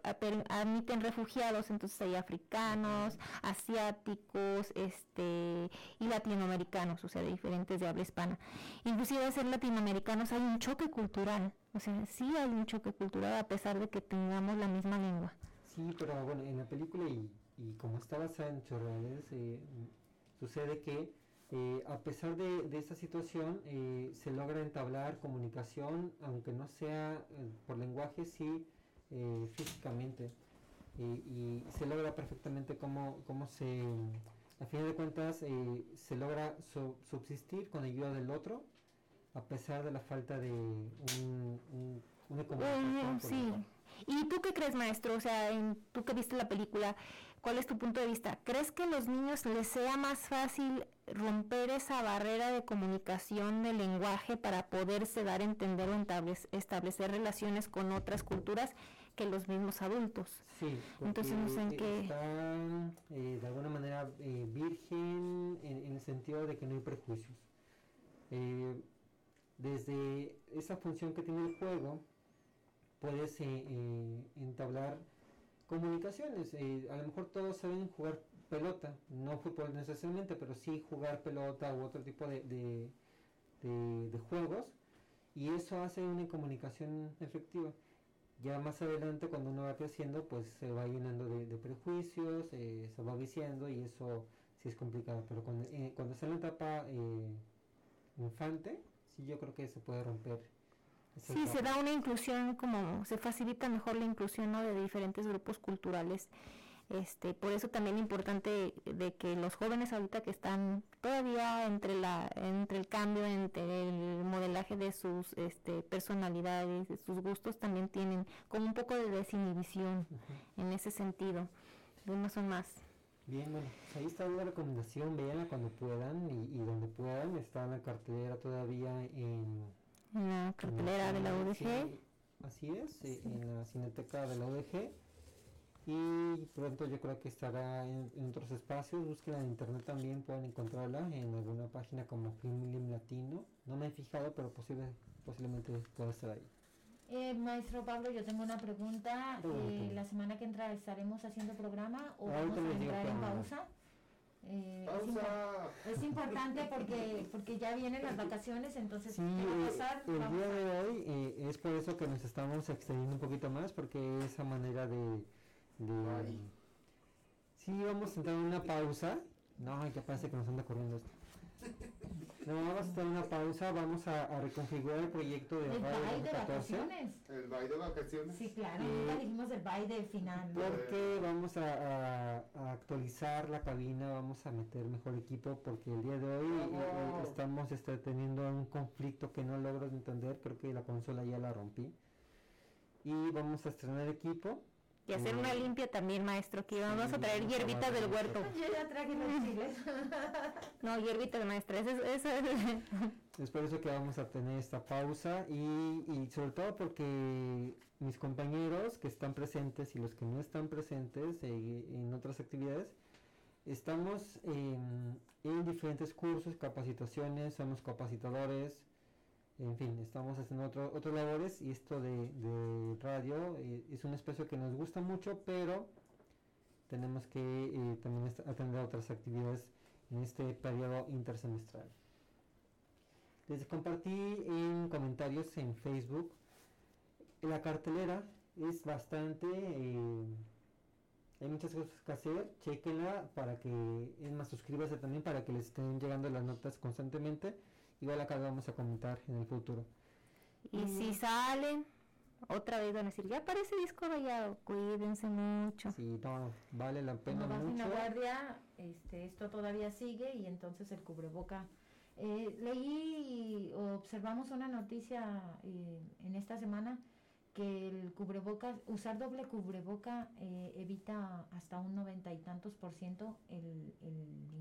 admiten refugiados, entonces hay africanos, asiáticos, este y latinoamericanos, o sea, diferentes de habla hispana. Inclusive ser latinoamericanos hay un choque cultural, o sea, sí hay un choque cultural a pesar de que tengamos la misma lengua. Sí, pero bueno, en la película y, y como está basada en eh, sucede que eh, a pesar de, esta situación, eh, se logra entablar comunicación, aunque no sea eh, por lenguaje, sí físicamente. y se logra perfectamente cómo, cómo se, a fin de cuentas, se logra subsistir con ayuda del otro, a pesar de la falta de un, una comunicación. sí. ¿Y tú qué crees, maestro? O sea, en, tú que viste la película, ¿cuál es tu punto de vista? ¿Crees que a los niños les sea más fácil romper esa barrera de comunicación del lenguaje para poderse dar a entender o establecer relaciones con otras culturas que los mismos adultos. Sí, entonces no sé en qué... Están eh, de alguna manera eh, virgen en, el sentido de que no hay prejuicios. Eh, desde esa función que tiene el juego, puedes entablar comunicaciones. a lo mejor todos saben jugar pelota, no fútbol necesariamente, pero sí jugar pelota u otro tipo de, de, juegos y eso hace una comunicación efectiva. Ya más adelante cuando uno va creciendo pues se va llenando de, prejuicios, eh, se va viciando y eso sí es complicado, pero cuando, eh, cuando está en la etapa eh, infante, sí yo creo que se puede romper. Sí, se da una inclusión como se facilita mejor la inclusión de diferentes grupos culturales este, por eso también es importante de que los jóvenes ahorita que están todavía entre la entre el cambio entre el modelaje de sus este, personalidades, de sus gustos también tienen como un poco de desinhibición en ese sentido. Unos son más. Bien, bueno, pues ahí está una recomendación, véanla cuando puedan y, donde puedan. Está en la cartelera todavía en... la cartelera de la UDG. así es, eh, en la cineteca de la UDG y pronto yo creo que estará en, otros espacios. Búsquenla en internet también, pueden encontrarla en alguna página como Film Latino. No me he fijado, pero posible, posiblemente pueda estar ahí. Eh, maestro Pablo, yo tengo una pregunta. Eh, la semana que entra estaremos haciendo programa o vamos a entrar en pausa. Eh, es, importante porque porque ya vienen las vacaciones, entonces sí, va a pasar? el día de hoy es por eso que nos estamos extendiendo un poquito más, porque esa manera de Sí, vamos a entrar en una pausa. No, ya parece que nos anda corriendo esto. No, vamos a hacer una pausa, vamos a, reconfigurar el proyecto de El baile de vacaciones. El baile de vacaciones. Sí, claro, nunca dijimos el baile final. Porque vamos a, actualizar la cabina, vamos a meter mejor equipo, porque el día de hoy eh, eh, estamos este, teniendo un conflicto que no logro entender, creo que la consola ya la rompí. Y vamos a estrenar equipo y hacer una limpia también, maestro, que vamos a traer hierbitas del huerto. Yo ya traje los chiles. no, hierbitas, maestra, eso, eso es por eso que vamos a tener esta pausa y, y, sobre todo porque mis compañeros que están presentes y los que no están presentes eh, en otras actividades, estamos en, en diferentes cursos, capacitaciones, somos capacitadores, en fin, estamos haciendo otro, otras labores y esto de, radio eh, es un espacio que nos gusta mucho, pero tenemos que eh, también atender otras actividades en este periodo intersemestral. Les compartí en comentarios en Facebook. La cartelera es bastante... Eh, hay muchas cosas que hacer, chequenla para que, es más, suscríbase también para que les estén llegando las notas constantemente igual acá vamos a comentar en el futuro. Y si salen, otra vez van a decir, ya aparece disco rayado, cuídense mucho. Sí, no, vale la pena no mucho. guardia, este, esto todavía sigue y entonces el cubreboca. Eh, leí y observamos una noticia eh, en esta semana que el cubrebocas, usar doble cubreboca eh, evita hasta un noventa y tantos por ciento el,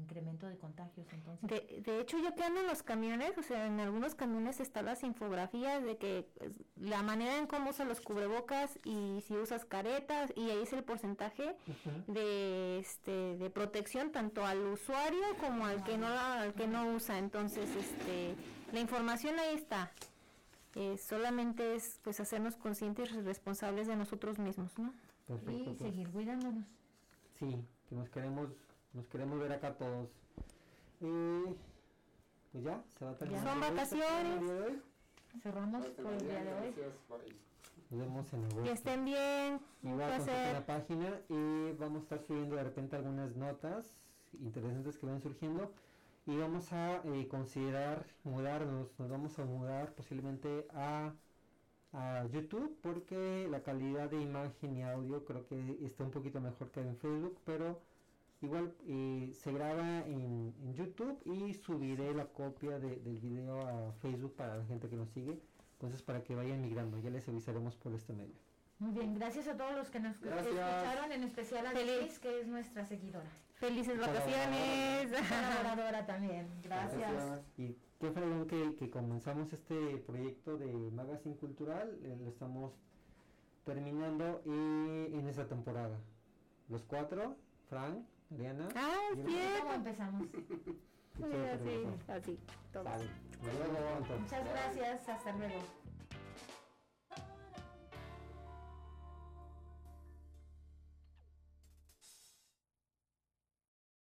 incremento de contagios. Entonces. De, de, hecho, yo que ando en los camiones, o sea, en algunos camiones están las infografías de que pues, la manera en cómo usan los cubrebocas y si usas caretas y ahí es el porcentaje de este de protección tanto al usuario como al que no al que no usa. Entonces, este la información ahí está. Eh, solamente es pues hacernos conscientes y responsables de nosotros mismos, ¿no? y pues. seguir cuidándonos. Sí, que nos queremos, nos queremos ver acá todos. Eh, pues ya, se va a terminar. Son vacaciones. Cerramos por el día de hoy. Nos vemos en el Que estén bien. Igual con la página y vamos a estar subiendo de repente algunas notas interesantes que van surgiendo y vamos a eh, considerar mudarnos, nos vamos a mudar posiblemente a, a, YouTube porque la calidad de imagen y audio creo que está un poquito mejor que en Facebook, pero igual eh, se graba en, en, YouTube y subiré la copia de, del video a Facebook para la gente que nos sigue, entonces para que vayan migrando, ya les avisaremos por este medio. Muy bien, gracias a todos los que nos escucharon, en especial a Liz, que es nuestra seguidora. Felices vacaciones. Colaboradora también. Gracias. Y qué fregón que, que comenzamos este proyecto de Magazine Cultural. Eh, lo estamos terminando y en esta temporada. Los cuatro, Frank, Diana. Ah, ¿Cómo empezamos? así, así, Muchas gracias. Hasta luego.